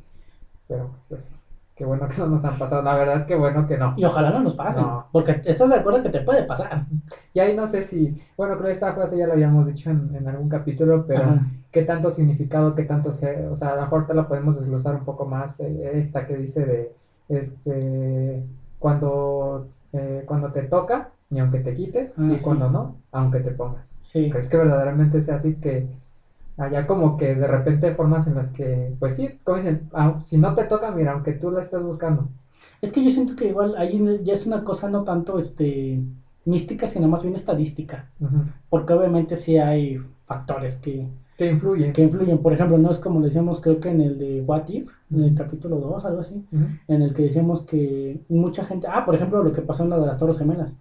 pero pues qué bueno que no nos han pasado, la verdad que bueno que no. Y ojalá no nos pasen, No. porque estás de acuerdo que te puede pasar. Y ahí no sé si, bueno, creo que esta frase ya la habíamos dicho en, en algún capítulo, pero Ajá. qué tanto significado, qué tanto se, o sea, a lo mejor te la podemos desglosar un poco más, eh, esta que dice de, este, cuando, eh, cuando te toca, ni aunque te quites, Ah, y sí. cuando no, aunque te pongas. Sí, ¿Crees que verdaderamente sea así que haya como que de repente formas en las que, pues sí, como dicen, si no te toca, mira, aunque tú la estés buscando. Es que yo siento que igual ahí ya es una cosa no tanto este mística, sino más bien estadística. Porque obviamente sí hay factores que, Que influye. que influyen. Por ejemplo, no es como decíamos, creo que en el de What If, en el capítulo 2, algo así, en el que decíamos que mucha gente, ah, por ejemplo, lo que pasó en la de las Torres Gemelas.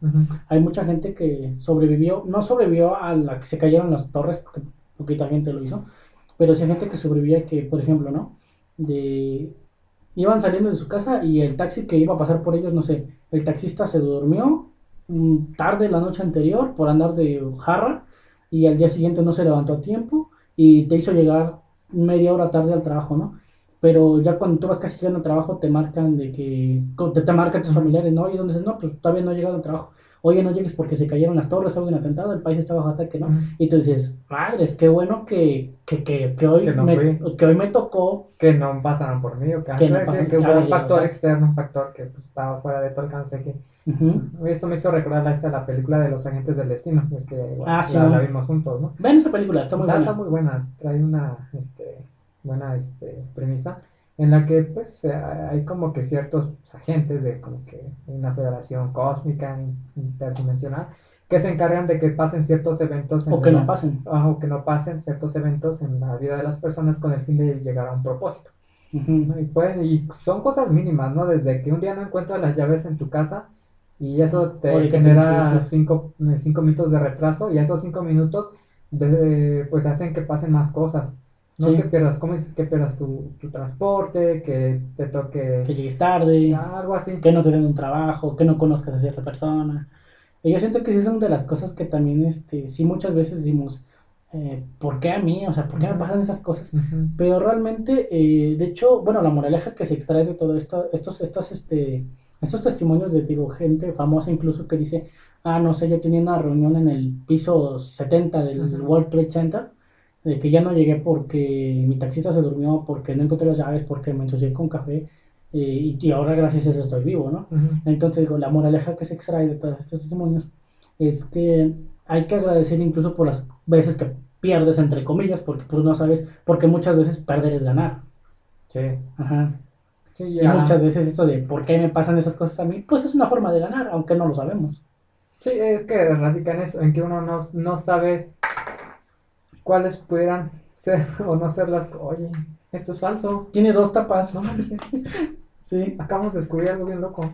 Hay mucha gente que sobrevivió, no sobrevivió a la que se cayeron las torres, porque poquita gente lo hizo, pero sí hay gente que sobrevivía que, por ejemplo, ¿no? De iban saliendo de su casa y el taxi que iba a pasar por ellos, no sé, el taxista se durmió tarde la noche anterior por andar de jarra y al día siguiente no se levantó a tiempo y te hizo llegar media hora tarde al trabajo, ¿no? Pero ya cuando tú vas casi llegando al trabajo te marcan de que, te, te marcan tus familiares, ¿no? Y donde dices, no, pues todavía no he llegado al trabajo. Oye, no llegues porque se cayeron las torres, hubo un atentado, el país está bajo ataque, ¿no? ujú. Y tú dices, madres, qué bueno que, que, que, que hoy, Que no me, que hoy me tocó. que no pasaron por mí o que, Que no pasan- que hubo claro, un factor ya. externo, un factor que pues, estaba fuera de tu alcance. Que, Ujú. Esto me hizo recordar esta la película de los agentes del destino, es que bueno, Ah, sí, la, la vimos juntos, ¿no? Ven esa película, está muy Está- buena. está muy buena, trae una este, buena este, premisa en la que pues eh, hay como que ciertos agentes de como que una federación cósmica in- interdimensional que se encargan de que pasen ciertos eventos en O que la- no pasen. o que no pasen ciertos eventos en la vida de las personas con el fin de llegar a un propósito. Y, pueden, y son cosas mínimas, ¿no? Desde que un día no encuentras las llaves en tu casa y eso te te genera cinco, cinco minutos de retraso y esos cinco minutos de- pues hacen que pasen más cosas. No Sí. que pierdas, ¿cómo dices? Que pierdas tu, tu transporte, que te toque Que llegues tarde, algo así. que no te den un trabajo, que no conozcas a cierta persona. Y yo siento que sí son de las cosas que también, este, sí muchas veces decimos, eh, ¿por qué a mí? O sea, ¿por qué me pasan esas cosas? Ujú. Pero realmente, eh, de hecho, bueno, la moraleja que se extrae de todo esto, estos, estas, este, estos testimonios de, digo, gente famosa incluso que dice, ah, no sé, yo tenía una reunión en el piso 70 del Ujú. World Trade Center, de que ya no llegué porque mi taxista se durmió, porque no encontré las llaves, porque me ensucié con café, eh, y, y ahora gracias a eso estoy vivo, ¿no? Ujú. Entonces, digo, la moraleja que se extrae de todos estos testimonios es que hay que agradecer incluso por las veces que pierdes, entre comillas, porque pues no sabes, porque muchas veces perder es ganar. Sí. Ajá. Sí, Y muchas veces esto de por qué me pasan esas cosas a mí, pues es una forma de ganar, aunque no lo sabemos. Sí, es que radica en eso, en que uno no, no sabe cuáles pudieran ser o no ser las... Oye, esto es falso. Tiene dos tapas. No. Sí. Acabamos de descubrir algo bien loco.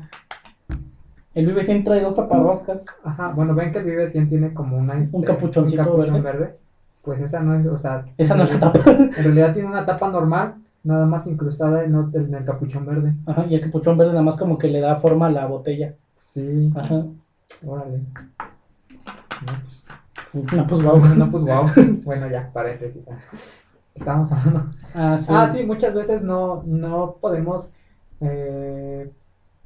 El Vive 100 trae dos taparroscas. Ajá, bueno, ven que el Vive 100 tiene como una... este, Un capuchoncito un capuchón verde. Pues esa no es, o sea... Esa no es la tapa. En realidad tiene una tapa normal, nada más incrustada en, el capuchón verde. Ajá, y el capuchón verde nada más como que le da forma a la botella. Sí, Ajá. órale. No, No, pues wow, wow. no, pues wow. bueno, ya, paréntesis. ah. Estábamos hablando. Ah, sí. Ah, sí, muchas veces no, no podemos eh,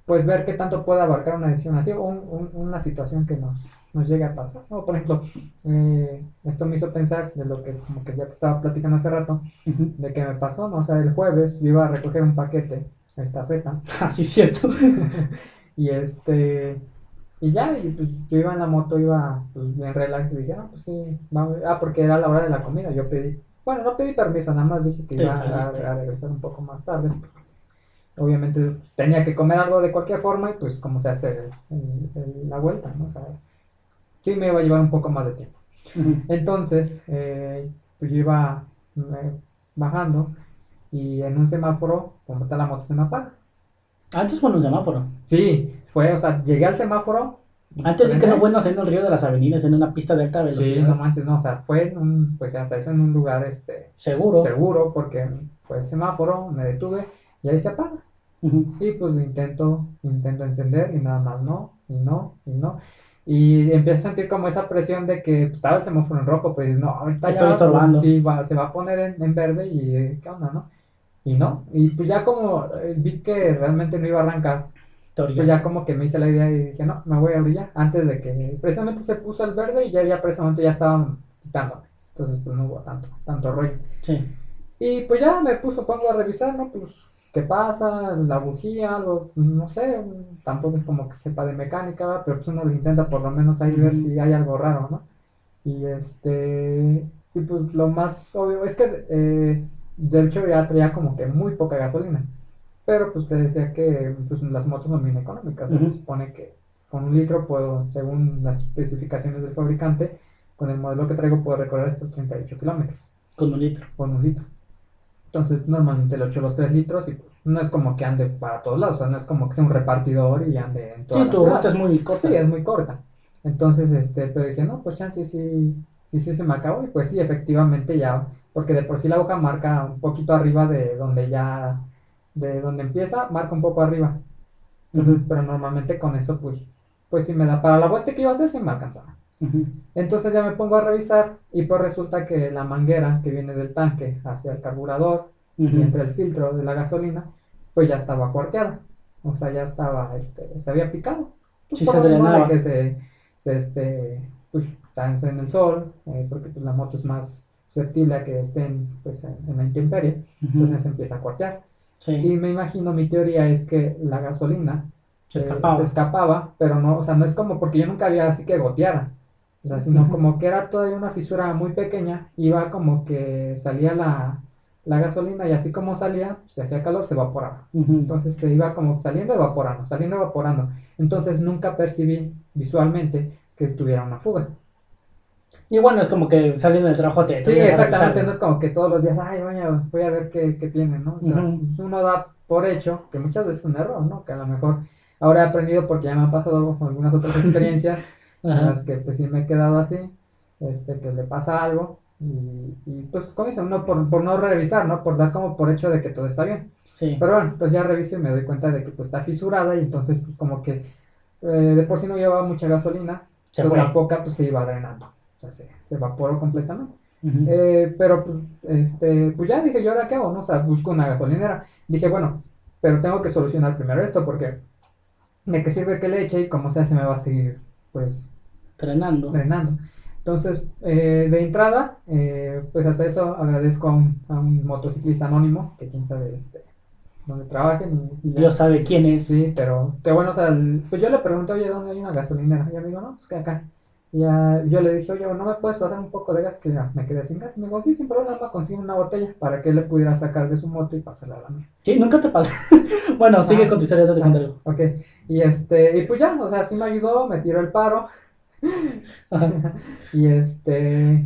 pues ver qué tanto puede abarcar una decisión así o un- un- una situación que nos, nos llegue a pasar. ¿no? Por ejemplo, eh, esto me hizo pensar de lo que como que ya te estaba platicando hace rato, de que me pasó, ¿no? O sea, el jueves yo iba a recoger un paquete, estafeta, Ah, sí, cierto. y este... Y ya, y pues yo iba en la moto, iba pues, bien relax y dije, ah, pues sí, vamos. Ah, porque era la hora de la comida, yo pedí, bueno, no pedí permiso, nada más dije que iba a, regresar un poco más tarde. Obviamente tenía que comer algo de cualquier forma y pues como se hace el- el- la vuelta, ¿no? O sea, sí me iba a llevar un poco más de tiempo. Entonces, eh, pues yo iba eh, bajando y en un semáforo, como está la moto, se me apaga. Antes fue en un semáforo. Sí, fue, o sea, llegué al semáforo. Antes de que no fue no sé, en el río de las avenidas, en una pista de alta Sí, velocidad. no manches, no, o sea, fue en un, pues hasta eso en un lugar, este, Seguro. seguro, porque fue el semáforo, me detuve y ahí se apaga. Y pues intento, intento encender y nada más no, y no, y no. Y empiezo a sentir como esa presión de que pues, estaba el semáforo en rojo, pues no, ahorita Estoy ya estorbando. sí, va- se va a poner en, en verde y eh, qué onda, ¿no? Y no, y pues ya como eh, vi que realmente no iba a arrancar, pues ya como que me hice la idea y dije, no, me voy a brillar antes de que precisamente se puso el verde y ya, ya precisamente ya estaban quitándome. Entonces pues no hubo tanto, tanto rollo. Sí. Y pues ya me puso, pongo a revisar, ¿no? Pues, ¿qué pasa? La bujía, algo, no sé, tampoco es como que sepa de mecánica, ¿verdad? pero pues uno lo intenta por lo menos ahí ver Ujú. si hay algo raro, ¿no? Y este, y pues lo más obvio es que, eh, de hecho ya traía como que muy poca gasolina, pero pues te decía que pues las motos son bien económicas, se supone que con un litro puedo, según las especificaciones del fabricante, con el modelo que traigo puedo recorrer hasta 38 kilómetros Con un litro. con un litro. Entonces, normalmente le echo los 3 litros y pues, no es como que ande para todos lados, o sea, no es como que sea un repartidor y ande en toda Sí, tu ruta es muy corta. Sí, es muy corta. Entonces, este, pero dije, no, pues chance sí, sí, sí se me acabó. Y pues sí, efectivamente ya, porque de por sí la hoja marca un poquito arriba de donde ya, de donde empieza, marca un poco arriba. Entonces, Ujú. pero normalmente con eso, pues, pues sí me da, para la vuelta que iba a hacer, sí me alcanzaba. Ujú. Entonces ya me pongo a revisar y pues resulta que la manguera que viene del tanque hacia el carburador y Ujú. entre el filtro de la gasolina, pues ya estaba cuarteada. O sea, ya estaba, este, se había picado. Pues, Sí, por se de drenaba. que se, se, este, pues, está en el sol, eh, porque pues, la moto es más susceptible a que estén, pues, en, en la intemperie, entonces se empieza a cuartear. Sí, Y me imagino, mi teoría es que la gasolina se eh, escapaba. se escapaba, pero no, o sea, no es como porque yo nunca había así que goteara. O sea, sino como que era todavía una fisura muy pequeña, iba como que salía la, la gasolina y así como salía, se hacía calor, se evaporaba. Entonces se iba como saliendo, evaporando, saliendo, evaporando. Entonces nunca percibí visualmente que tuviera una fuga. Y bueno, es como que saliendo del trabajo te Sí, te exactamente, no es como que todos los días, ay, voy a, voy a ver qué, qué tiene, ¿no? O sea, pues, uno da por hecho, que muchas veces es un error, ¿no? Que a lo mejor ahora he aprendido porque ya me han pasado algunas otras experiencias en las que pues sí me he quedado así, este, que le pasa algo Y, y, pues, como dice, uno por, por no revisar, ¿no? Por dar como por hecho de que todo está bien. Sí. Pero bueno, pues ya reviso y me doy cuenta de que pues está fisurada y entonces pues como que eh, de por sí no llevaba mucha gasolina, Se entonces fue. la poca pues se iba drenando, sea, se, se evaporó completamente. Eh, pero pues, este, pues ya dije, ¿yo ahora qué hago? No? O sea, busco una gasolinera. Dije, bueno, pero tengo que solucionar primero esto porque de qué sirve que le eche y como sea se me va a seguir pues Drenando. drenando. Entonces, eh, de entrada, eh, pues hasta eso agradezco a un, a un motociclista anónimo, que quién sabe este, dónde trabajen. Y, y ya. Dios sabe quién es. Sí, pero qué bueno, o sea, el- pues yo le pregunté, oye, ¿dónde hay una gasolinera? Y ella me dijo, no, pues que acá. Y ya, yo le dije, oye, ¿no me puedes pasar un poco de gas? Que ya me quedé sin gas. Y me dijo, sí, sin problema, consigo una botella para que él le pudiera sacar de su moto y pasarla a la mía. Sí, nunca te pasa. bueno, sigue Ah. con tu historia, te Ah, contaré algo. ok, y este, y pues ya, o sea, sí me ayudó, me tiró el paro. Y este,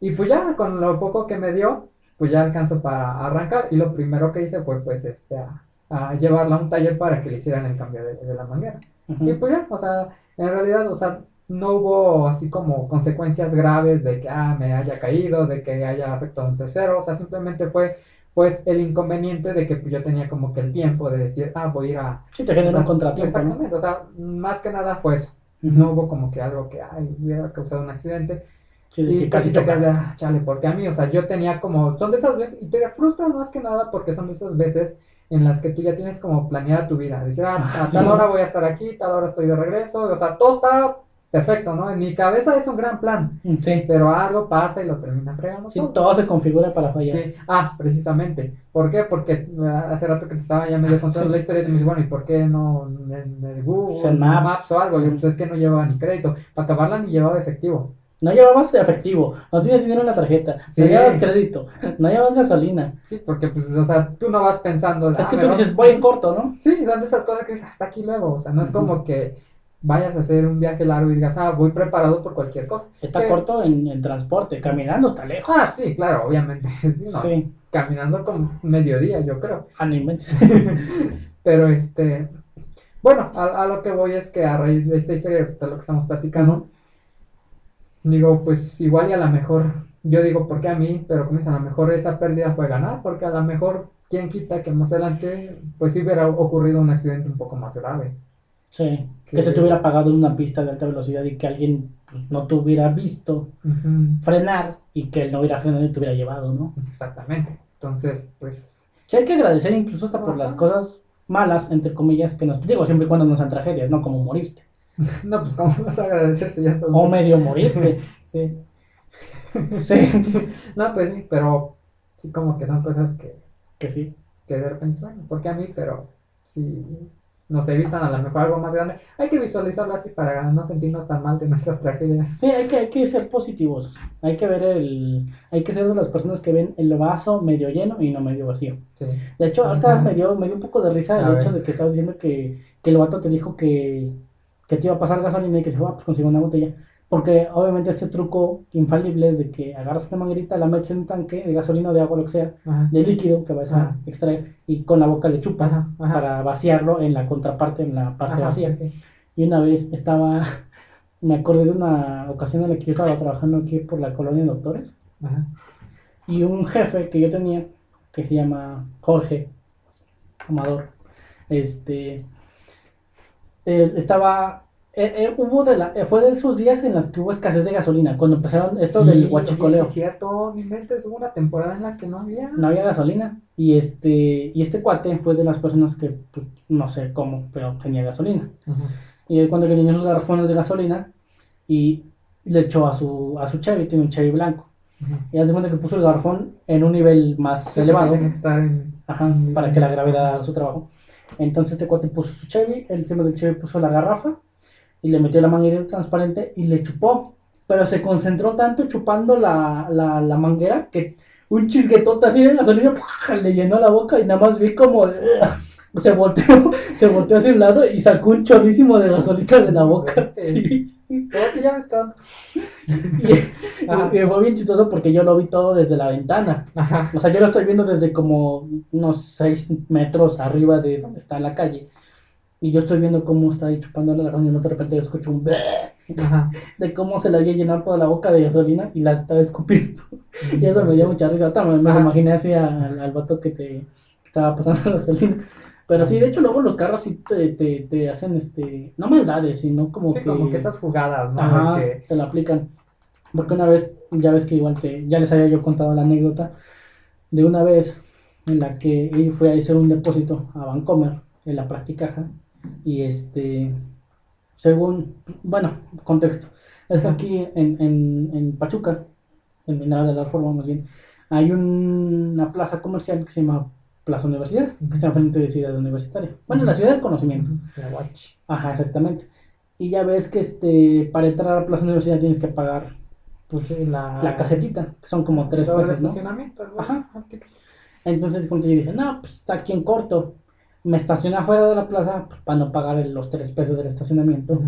y pues ya, con lo poco que me dio, pues ya alcanzó para arrancar. Y lo primero que hice fue, pues, este, a, a llevarla a un taller para que le hicieran el cambio de, de la manguera. Y pues ya, o sea, en realidad, o sea, no hubo así como consecuencias graves de que, ah, me haya caído, de que haya afectado a un tercero. O sea, simplemente fue, pues, el inconveniente de que pues yo tenía como que el tiempo de decir, ah, voy a ir a. Sí, te genera o sea, un contratiempo, ¿no? Exactamente, o sea, más que nada fue eso. No hubo como que algo que ay, hubiera causado un accidente. Sí, de Y que casi casi te quedas de. "Ah, chale, porque a mí, o sea, yo tenía como, son de esas veces, y te frustras más que nada porque son de esas veces en las que tú ya tienes como planeada tu vida. Decir, ah, a Sí. tal hora voy a estar aquí, tal hora estoy de regreso, o sea, todo está perfecto, ¿no? En mi cabeza es un gran plan, Mm, Sí, pero algo pasa y lo termina fregando sí, todo. todo se configura para fallar. Sí, ah, precisamente. ¿Por qué? Porque eh, hace rato que te estaba ya medio contando Sí. la historia y te me dice, bueno, ¿y por qué no en el Google, En Maps. Maps o algo? Y pues es que no llevaba ni crédito. Para acabarla ni llevaba efectivo. No llevabas efectivo, no tienes dinero en la tarjeta, Sí. no llevabas crédito, no llevabas gasolina. Sí, porque pues, o sea, tú no vas pensando. es "Ah, que tú va-". dices, voy en corto, ¿no? Sí, son de esas cosas que dices, hasta aquí luego. O sea, no es como que vayas a hacer un viaje largo y digas, ah, voy preparado por cualquier cosa. Está Que- corto en, en transporte, caminando está lejos. Ah, sí, claro, obviamente. Sí, no, Sí, Caminando con mediodía, yo creo. inventes. Pero este, bueno, a, a lo que voy es que a raíz de esta historia, de lo que estamos platicando, digo, pues igual y a lo mejor, yo digo, ¿por qué a mí? Pero como dicen, a lo mejor esa pérdida fue ganar, porque a lo mejor, ¿quién quita que más adelante, pues sí hubiera ocurrido un accidente un poco más grave? Sí, que Que- se te hubiera apagado en una pista de alta velocidad y que alguien pues, no te hubiera visto frenar y que él no hubiera frenado y te hubiera llevado, ¿no? Exactamente. Entonces, pues, Sí, hay que agradecer incluso hasta por las cosas malas, entre comillas, que nos digo, siempre y cuando no sean tragedias, no como morirte. no, pues, ¿cómo vas a agradecer si ya estás O medio morirte. Sí. Sí, No, pues sí, pero sí como que son cosas que, que sí. que de repente, bueno, ¿por qué a mí? Pero si nos evitan a lo mejor algo más grande, hay que visualizarlo así para no sentirnos tan mal de nuestras tragedias. Sí, hay que, hay que ser positivos. Hay que ver el. Hay que ser de las personas que ven el vaso medio lleno y no medio vacío. Sí. De hecho, ahorita me dio, me dio un poco de risa A el hecho ver. de que estabas diciendo que, que el vato te dijo que, que te iba a pasar gasolina y que te dijo, ah, pues consigo una botella. Porque obviamente este truco infalible es de que agarras una manguerita, la metes en un tanque de gasolina o de agua, lo que sea, Ajá. de líquido que vas a extraer y con la boca le chupas Ajá, para vaciarlo en la contraparte, en la parte vacía. sí, sí. Y una vez estaba, me acordé de una ocasión en la que yo estaba trabajando aquí por la colonia de doctores y un jefe que yo tenía, que se llama Jorge Amador, este, él estaba, eh, eh, hubo de la, eh, fue de esos días en los que hubo escasez de gasolina, cuando empezaron esto Sí, del huachicoleo. es cierto, ni mentes, hubo una temporada en la que no había. No había gasolina y este, y este cuate fue de las personas que, pues, no sé cómo, pero tenía gasolina. Ajá. Y él cuando tenía sus garrafones de gasolina y le echó a su, a su Chevy, tiene un Chevy blanco. Ajá. Y hace cuenta que puso el garrafón en un nivel más Sí, elevado. Tiene que estar en... Ajá, para que la gravedad haga su trabajo. Entonces este cuate puso su Chevy, el encima del Chevy puso la garrafa y le metió la manguera transparente y le chupó. Pero se concentró tanto chupando la, la, la manguera que un chisguetote así de gasolina ¡pua! le llenó la boca y nada más vi como se volteó, se volteó hacia un lado y sacó un chorrísimo de gasolina de la boca. Sí. Que ya me está... Y, y fue bien chistoso porque yo lo vi todo desde la ventana. Ajá. O sea, yo lo estoy viendo desde como unos 6 metros arriba de donde está la calle. Y yo estoy viendo cómo está ahí chupándole la gasolina y de repente escucho un Ajá. de cómo se le había llenado toda la boca de gasolina y la estaba escupiendo. Y eso me dio mucha risa. Ahorita me, Ajá. imaginé así al, al vato que te que estaba pasando la gasolina. Pero sí, de hecho, luego los carros sí te, te, te hacen, este, no maldades, sino como Sí, que... como que esas jugadas, ¿no? Ajá, que- te la aplican. Porque una vez, ya ves que igual te, ya les había yo contado la anécdota de una vez en la que fui a hacer un depósito a Vancomer en la Practicaja y este, según, bueno, contexto, es que aquí en, en, en Pachuca, en Mineral de la Reforma más bien, hay un- una plaza comercial que se llama Plaza Universidad, que está enfrente de Ciudad Universitaria. Bueno, en la Ciudad del Conocimiento. La guachi. Ajá, exactamente. Y ya ves que este para entrar a la Plaza Universidad tienes que pagar pues, la, la casetita, que son como tres pesos, ¿no? estacionamiento. Ajá. Entonces cuando yo dije, no, pues está aquí en corto. Me estacioné afuera de la plaza pues, para no pagar el- los tres pesos del estacionamiento. Ujú.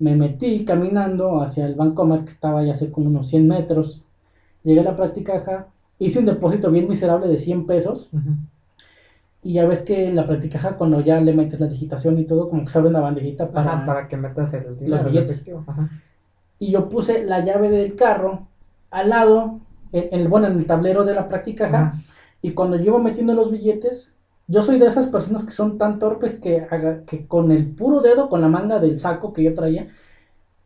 Me metí caminando hacia el Bancomer, que estaba ya hace como unos 100 metros. Llegué a la practicaja, hice un depósito bien miserable de 100 pesos. Ujú. Y ya ves que en la practicaja, cuando ya le metes la digitación y todo, como que se abre una bandejita para, Ajá, para que metas el dinero, el billetes. Ajá. y yo puse la llave del carro al lado, en, en- bueno, en el tablero de la practicaja, Ajá. y cuando iba metiendo los billetes, yo soy de esas personas que son tan torpes que, con el puro dedo, con la manga del saco que yo traía,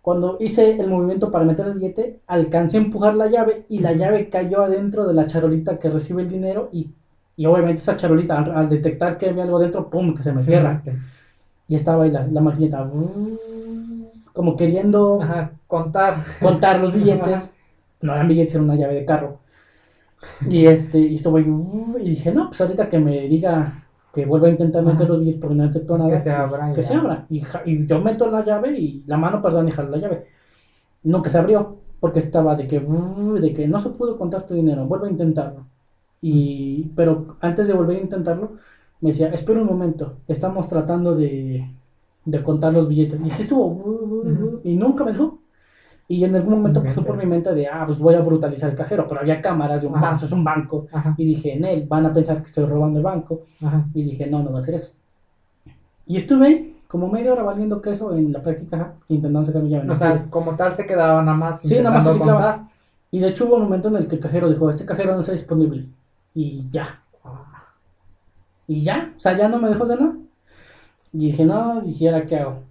cuando hice el movimiento para meter el billete, alcancé a empujar la llave y la llave cayó adentro de la charolita que recibe el dinero y, y obviamente esa charolita al, al detectar que había algo adentro, ¡pum!, que se me cierra. Sí, Y estaba ahí la, la maquinita, como queriendo Ajá, contar. contar los billetes. No eran billetes, era una llave de carro. Y este, y estuve y dije, no, pues ahorita que me diga que vuelva a intentar meter los billetes porque no detectó nada. Que se pues, abra Que ya. se abra. Y, ja- y yo meto la llave y la mano, perdón, y jalo la llave. No, que se abrió, porque estaba de que, de que no se pudo contar tu dinero, vuelve a intentarlo. Y, pero antes de volver a intentarlo, me decía, espera un momento, estamos tratando de, de contar los billetes. Y sí estuvo, uh, uh, uh, Ujú. y nunca me dejó. Y en algún momento pasó por mi mente de, ah, pues voy a brutalizar el cajero, pero había cámaras de un banco, es un banco. Ajá, Y dije, en él, van a pensar que estoy robando el banco. ajá. Y dije, no, no va a hacer eso. Y estuve como media hora valiendo queso en la práctica, intentando sacar mi llave. no O sea, como tal se quedaba nada más Sí, nada más así contar. Y de hecho hubo un momento en el que el cajero dijo, este cajero no está disponible. Y ya. Y ya, o sea, ya no me dejó nada. Y dije, no, dije, ¿y ¿ahora qué hago?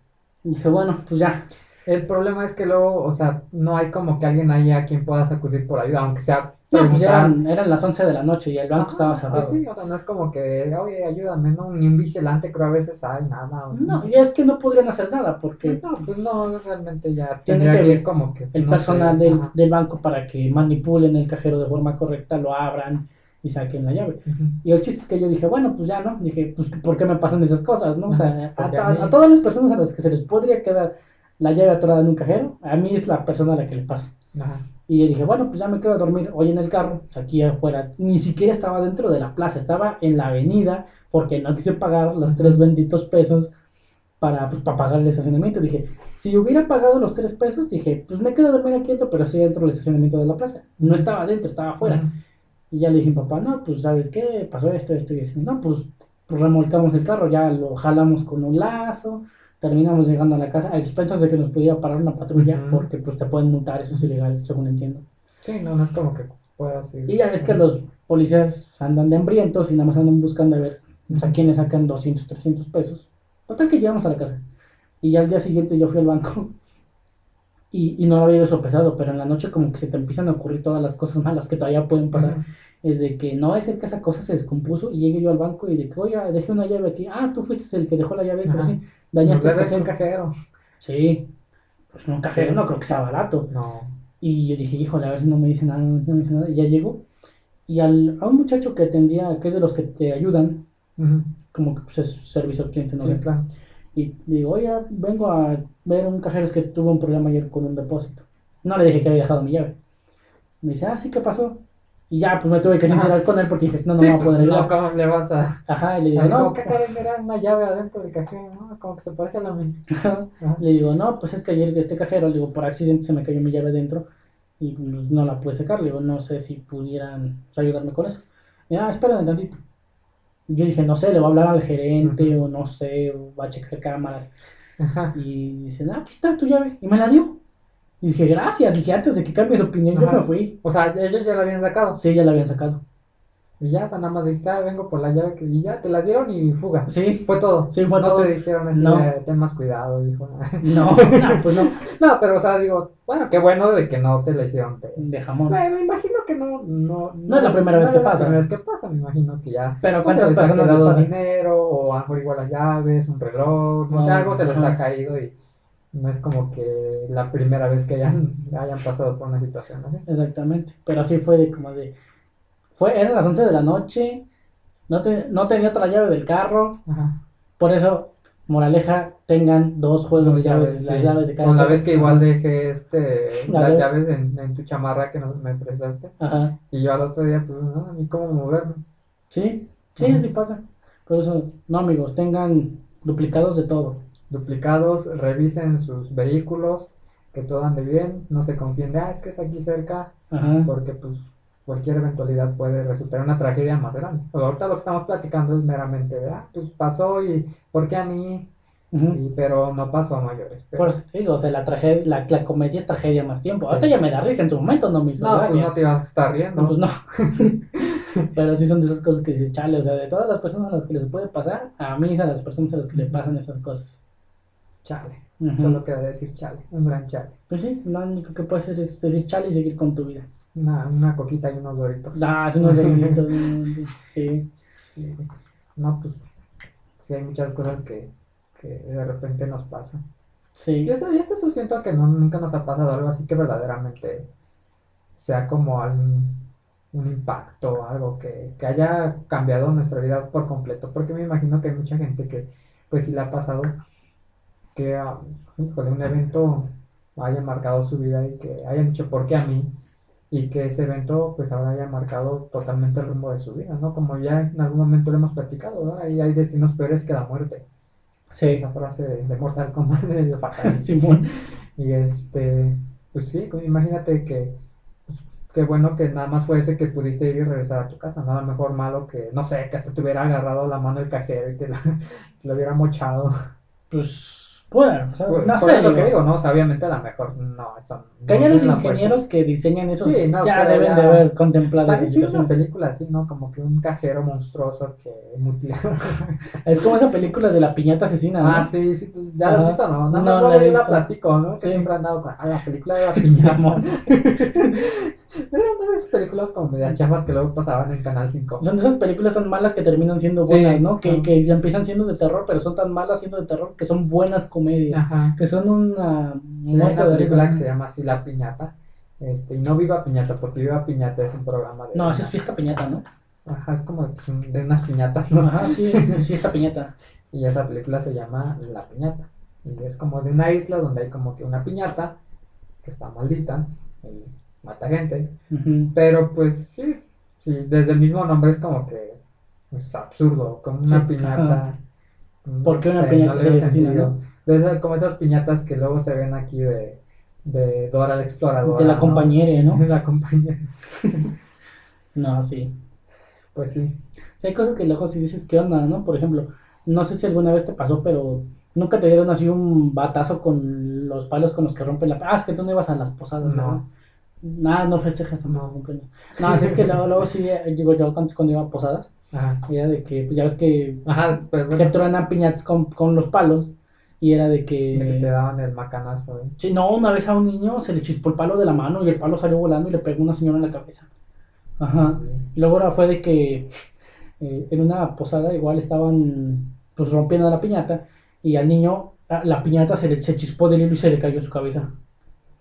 Y dije, bueno, pues ya. El problema es que luego, o sea, no hay como que alguien ahí a quien puedas acudir por ayuda, aunque sea No, pues ya eran, eran las 11 de la noche y el banco estaba pues cerrado. sí, o sea, no es como que, oye, ayúdame, no, ni un vigilante creo a veces hay, nada. O sea, No, y es que no podrían hacer nada porque no, pues no, realmente ya Tiene que ir como que el no personal sé, del, del banco para que manipulen el cajero de forma correcta, lo abran y saquen la llave. Y el chiste es que yo dije, bueno, pues ya no, dije, pues ¿por qué me pasan esas cosas? ¿no? O sea, a todas las personas a las que se les podría quedar la llave atorada en un cajero, a mí es la persona a la que le pasa. Ajá. Y yo dije, bueno, pues ya me quedo a dormir hoy en el carro, pues aquí afuera. Ni siquiera estaba dentro de la plaza, estaba en la avenida porque no quise pagar los tres benditos pesos para, pues, para pagar el estacionamiento. Dije, si hubiera pagado los tres pesos, dije, pues me quedo a dormir aquí dentro, pero sí dentro del estacionamiento de la plaza. No estaba dentro, estaba afuera. Ujú. Y ya le dije papá, no, pues sabes qué, pasó esto, esto y esto. No, pues remolcamos el carro, ya lo jalamos con un lazo, terminamos llegando a la casa a expensas de que nos pudiera parar una patrulla porque pues te pueden multar, eso es ilegal, según entiendo. Sí, no, no es como que puedas ir. Y ya ves que los policías andan de hambrientos y nada más andan buscando a ver pues, a quién le sacan 200, 300 pesos. Total que llegamos a la casa. Y ya al día siguiente yo fui al banco y, y no lo había ido sopesado, pero en la noche como que se te empiezan a ocurrir todas las cosas malas que todavía pueden pasar. Es de que no es el que esa cosa se descompuso y llegué yo al banco y de que, oiga, dejé una llave aquí. Ah, tú fuiste el que dejó la llave, pero Ajá. sí, dañaste el un cajero. Sí, pues un cajero no creo que sea barato. No. Y yo dije, híjole, a ver si no me dice nada, no me dice nada. Y ya llegó. Y al, a un muchacho que atendía, que es de los que te ayudan, como que pues, es servicio al cliente, ¿no? Sí, claro. Y digo, oye, vengo a ver un cajero es que tuvo un problema ayer con un depósito. No le dije que había dejado mi llave. Me dice, ah, sí, ¿qué pasó? Y ya, pues me tuve que Ajá. sincerar con él porque dije, no, no Sí, me va a pues, poder no. ¿cómo le vas a...? Ajá, y le digo, Así no, como que era una llave adentro del cajero, ¿no? Como que se parece a la mía. Le digo, no, pues es que ayer este cajero, le digo, por accidente se me cayó mi llave dentro y pues, no la pude sacar. Le digo, no sé si pudieran ayudarme con eso. Y, ah, espérame tantito. Yo dije, no sé, le va a hablar al gerente o no sé, o va a checar cámaras. Ajá. Y dice, ah, aquí está tu llave. Y me la dio. Y dije, gracias. Dije, antes de que cambie de opinión, yo me fui. O sea, ellos ya la habían sacado. Sí, ya la habían sacado. Y ya, nada más dijiste, vengo por la llave que y ya te la dieron y fuga. Sí, Fue todo. Sí, fue no todo. te dijeron así No. ten más cuidado, hijo. no, no, pues no. no, pero o sea, digo, bueno, qué bueno de que no te la hicieron. Te... De jamón. Me, me imagino que no, no, No es la primera vez que es la pasa. primera vez que pasa, me imagino que ya. Pero pues, ¿cuántas personas les pasa? dinero, o a lo mejor igual las llaves, un reloj, no sé, No, algo se les ha caído y no es como que la primera vez que hayan, hayan pasado por una situación así. Exactamente. Pero sí fue de como de. Fue, eran las 11 de la noche. No, te, no tenía otra llave del carro. Ajá. Por eso, moraleja, tengan dos juegos de llaves, las sí. llaves de cada O la vez que igual dejé este, Las las llaves. llaves en, en tu chamarra que nos, me prestaste. Ajá. Y yo al otro día, pues, no, ni cómo moverme. Sí, sí, Ajá. así pasa. Por eso, no amigos, tengan duplicados de todo. Duplicados, revisen sus vehículos, que todo ande bien, no se confíen de, ah, es que es aquí cerca, Ajá. porque pues cualquier eventualidad puede resultar una tragedia más grande. Pero ahorita lo que estamos platicando es meramente de, ah, pues pasó y ¿por qué a mí? Y- pero no pasó a mayores. Pero- Por eso te digo, o sea, la, tragedia, la, la comedia es tragedia más tiempo. Sí. Ahorita ya me da risa, en su momento no me hizo no, pues no te ibas a estar riendo. No, pues no. Pero sí son de esas cosas que dices, chale, o sea, de todas las personas a las que les puede pasar, a mí es a las personas a las que le pasan esas cosas. Chale. Solo queda decir chale, un gran chale. Pues sí, lo único que puedes hacer es decir chale y seguir con tu vida. Una, una coquita y unos doritos. Ah, unos delitos, sí. Sí. No, pues sí hay muchas cosas que, que de repente nos pasan. Sí. Y esto, y esto siento que no, nunca nos ha pasado algo así que verdaderamente sea como algún, un impacto, algo que, que haya cambiado nuestra vida por completo. Porque me imagino que hay mucha gente que pues sí le ha pasado que, ah, híjole, un evento haya marcado su vida y que hayan dicho, ¿por qué a mí? Y que ese evento pues ahora haya marcado totalmente el rumbo de su vida, ¿no? Como ya en algún momento lo hemos platicado, ¿no? Ahí hay destinos peores que la muerte. Sí. Esa frase de, de Mortal Kombat de fatal. Simón. Y este, pues sí, imagínate que, pues, qué bueno que nada más fue ese que pudiste ir y regresar a tu casa, nada mejor malo que, no sé, que hasta te hubiera agarrado la mano el cajero y te la, te lo hubiera mochado. Pues, bueno, o sea, Pues, no por sé, lo que digo, ¿no? O sea, obviamente a lo mejor no, eso que no haya los ingenieros que diseñan eso, Sí, no, ya deben ya- de haber contemplado esas bien, sí, una película así, ¿no? Como que un cajero monstruoso que mutila. Es como esa película de la piñata asesina, ¿no? Ah, sí, sí, ya la has visto, ¿no? Nada No, más la la platico, ¿no? Que Sí. siempre han dado con, ah, la película de la piñata. Simón. Era una de esas películas como media chafas que luego pasaban en Canal 5. Son esas películas tan malas que terminan siendo Sí, buenas, ¿no? Que, son- que ya empiezan siendo de terror, pero son tan malas siendo de terror que son buenas comedias. Ajá. Que son una Sí, una de película que se llama así La Piñata. Este, y no Viva Piñata, porque Viva Piñata es un programa de. No, esa es fiesta piñata, ¿no? Ajá, es como de unas piñatas, ¿no? Ajá, sí, es, es fiesta piñata. Y esa película se llama La Piñata. Y es como de una isla donde hay como que una piñata que está maldita y mata gente. Pero pues sí, sí, desde el mismo nombre es como que es absurdo, como una Sí, piñata. ajá. ¿Por qué una sé, piñata no se asesina, no? Como esas piñatas que luego se ven aquí de, de Dora la Exploradora. De la compañera, ¿no? De la compañera. No, sí. Pues sí. Sí, hay cosas que luego sí dices, ¿qué onda, no? Por ejemplo, no sé si alguna vez te pasó, pero nunca te dieron así un batazo con los palos con los que rompen la... Ah, es que tú no ibas a las posadas, No. ¿verdad? Nada, no festejas tampoco No. cumpleaños. No, así es que luego, luego sí, eh, digo yo cuando, cuando iba a posadas, Ajá. era de que, pues ya ves que, Ajá, pero que truenan piñatas con, con los palos, y era de de que te que... daban el macanazo. ¿eh? Sí, no, una vez a un niño se le chispó el palo de la mano y el palo salió volando y le pegó una señora en la cabeza. Ajá. Y luego ahora fue de que eh, en una posada igual estaban pues rompiendo la piñata y al niño la piñata se le se chispó del hilo y se le cayó en su cabeza.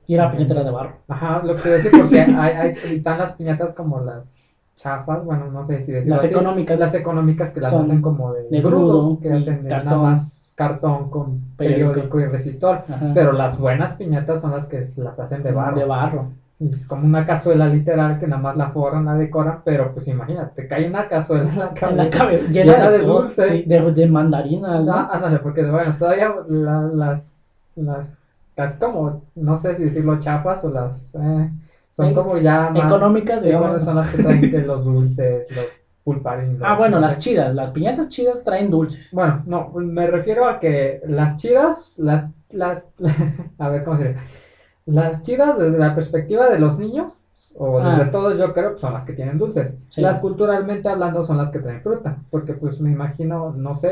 Y era la piñata era de barro. Ajá, lo que decía porque hay, hay, están las piñatas como las chafas, bueno, no sé si decirlo Las así, económicas. Las económicas que las Son hacen como de, de grudo que hacen de cartón. nada más cartón con Periódico. y resistor. Ajá. Pero las buenas piñatas son las que las hacen de barro. De barro. Es como una cazuela literal que nada más la forran, la decoran, pero pues imagínate, te cae una cazuela en la cabeza. En la cabeza. Llena Llena de de dulce. dulce. Sí, de, de mandarinas. ¿no? Ah, ándale, porque bueno, todavía la- las, las, casi como, no sé si decirlo chafas o las, eh, son Eh, como ya más, Económicas, digamos, son las que traen los dulces, los Ah, bueno, no las chidas, las piñatas chidas traen dulces. Bueno, no, me refiero a que las chidas, las, las, a ver, ¿cómo sería? Las chidas desde la perspectiva de los niños, o desde Ah. todos yo creo, son las que tienen dulces. Sí. Las culturalmente hablando son las que traen fruta, porque pues me imagino, no sé,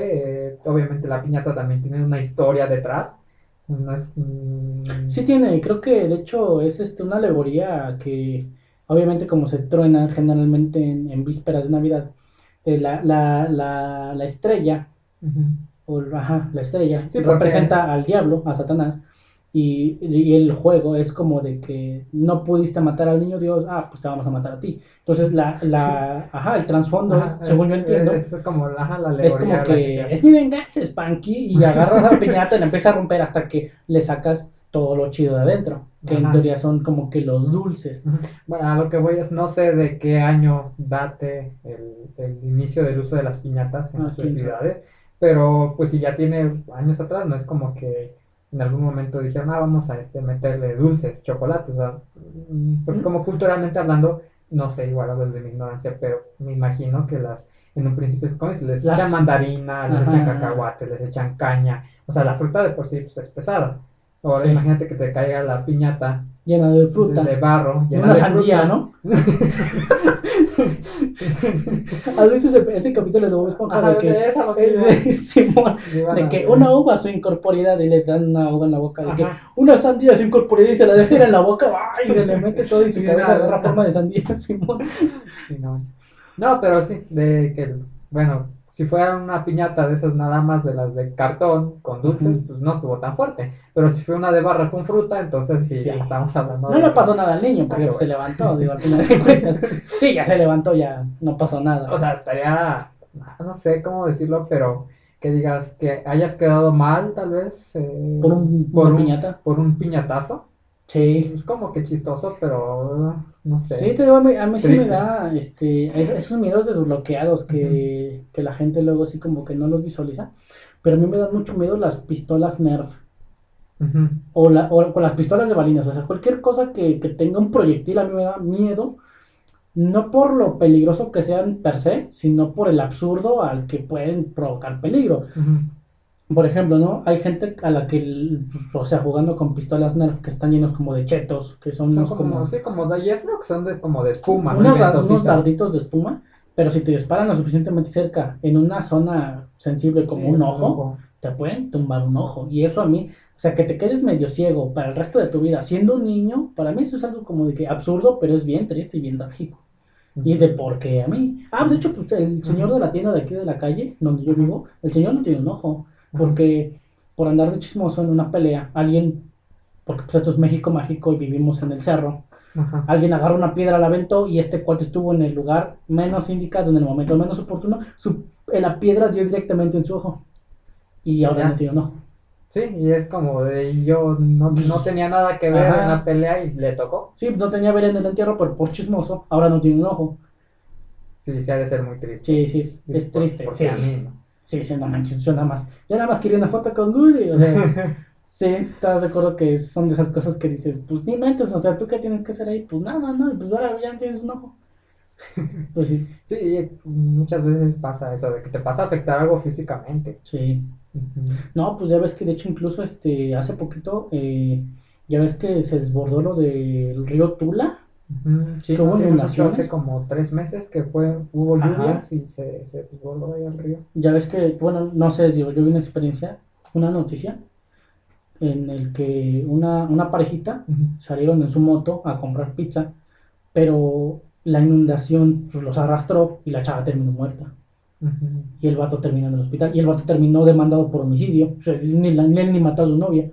eh, obviamente la piñata también tiene una historia detrás. No es, mm, Sí tiene, creo que de hecho es este una alegoría que obviamente como se truena generalmente en, en vísperas de Navidad, eh, la, la, la, la estrella, o, ajá, la estrella, Sí, porque- representa al diablo, a Satanás, y, y el juego es como de que no pudiste matar al niño Dios, ah, pues te vamos a matar a ti. Entonces la, la, ajá, el trasfondo es, según yo entiendo, Es como la, ajá, la es alegoría como de la que es mi venganza, Spanky, y agarras la piñata y la empiezas a romper hasta que le sacas todo lo chido de adentro, que en teoría son como que los dulces. Bueno, a lo que voy es, no sé de qué año date el, el inicio del uso de las piñatas en Ah, las festividades, pero pues si ya tiene años atrás, no es como que en algún momento dijeron, ah, vamos a este, meterle dulces, chocolates, o sea, mm, porque como culturalmente hablando, no sé, igual hablo desde mi ignorancia, pero me imagino que las, en un principio, ¿cómo es? Les Las- echan mandarina, les Ajá. echan cacahuate, les echan caña, o sea, la fruta de por sí pues, es pesada. Ahora Sí. imagínate que te caiga la piñata Llena de fruta. de barro, llena Una de sandía, fruta. ¿no? A veces ese, ese capítulo de Bob Esponja Ajá, de que de que es Simón, de que una uva su incorporidad y le dan una uva en la boca, de que Ajá. una sandía su incorporidad y se la dejan en la boca y se le mete todo y su Sí, cabeza agarra forma de sandía, Simón. Sí, no. No, pero sí, de que, bueno, si fuera una piñata de esas nada más de las de cartón con dulces, pues no estuvo tan fuerte. Pero si fue una de barra con fruta, entonces sí, estamos hablando No de le pasó nada al niño porque pues, se levantó, digo, al final de cuentas. Sí, ya se levantó, ya no pasó nada. O sea, estaría, no sé cómo decirlo, pero que digas que hayas quedado mal, tal vez, eh, por un, por una un- piñata. por un piñatazo. Sí. Es como que chistoso, pero no sé. Sí, te digo, a mí, a mí sí me da este, es- esos miedos desbloqueados que, que la gente luego sí como que no los visualiza. Pero a mí me dan mucho miedo las pistolas Nerf o, la, o con las pistolas de balinas. O sea, cualquier cosa que, que tenga un proyectil a mí me da miedo. No por lo peligroso que sean per se, sino por el absurdo al que pueden provocar peligro. Por ejemplo, ¿no? Hay gente a la que, pues, o sea, jugando con pistolas Nerf que están llenos como de chetos, que son Son unos como, como, sí, como de hielo, que son de, como de espuma, ¿no? unos darditos de espuma, pero si te disparan lo suficientemente cerca en una zona sensible como Sí, un ojo, te pueden tumbar un ojo. Y eso a mí, o sea, que te quedes medio ciego para el resto de tu vida siendo un niño, para mí eso es algo como de que absurdo, pero es bien triste y bien trágico. Y es de por qué a mí. Ah, de hecho, pues el señor de la tienda de aquí de la calle, donde yo vivo, el señor no tiene un ojo, porque por andar de chismoso en una pelea, alguien, porque pues esto es México mágico y vivimos en el cerro, Ajá. alguien agarra una piedra, la aventó y este cuate estuvo en el lugar menos indicado, en el momento menos oportuno, su, eh, la piedra dio directamente en su ojo. Y ahora no tiene un ojo. Sí, y es como de yo no, no tenía nada que ver Ajá. en la pelea y le tocó. Sí, no tenía ver en el entierro, pero por chismoso, ahora no tiene un ojo. Sí, sí ha de ser muy triste. Sí, sí, es, triste. Porque Sí. a mí no. Sí, sí, no manches, yo nada más. Yo nada más quería una foto con Woody, o sea, sí, estás de acuerdo que son de esas cosas que dices, pues ni metes, o sea, ¿tú qué tienes que hacer ahí? Pues nada, no, y pues ahora ya no tienes un ojo. Pues sí, Sí, y muchas veces pasa eso, de que te pasa a afectar algo físicamente. sí. No, pues ya ves que de hecho incluso este, hace poquito, eh, ya ves que se desbordó lo del río Tula. Sí, no tiene mucho, inundaciones. hace como tres meses que fue, hubo lluvias y se, se desbordó ahí el río. Ya ves que, bueno, no sé, digo, yo vi una experiencia, una noticia, en el que una, una parejita Ujú. salieron en su moto a comprar pizza, pero la inundación pues, los arrastró y la chava terminó muerta. Y el vato terminó en el hospital. Y el vato terminó demandado por homicidio. O sea, ni, la- ni él ni mató a su novia.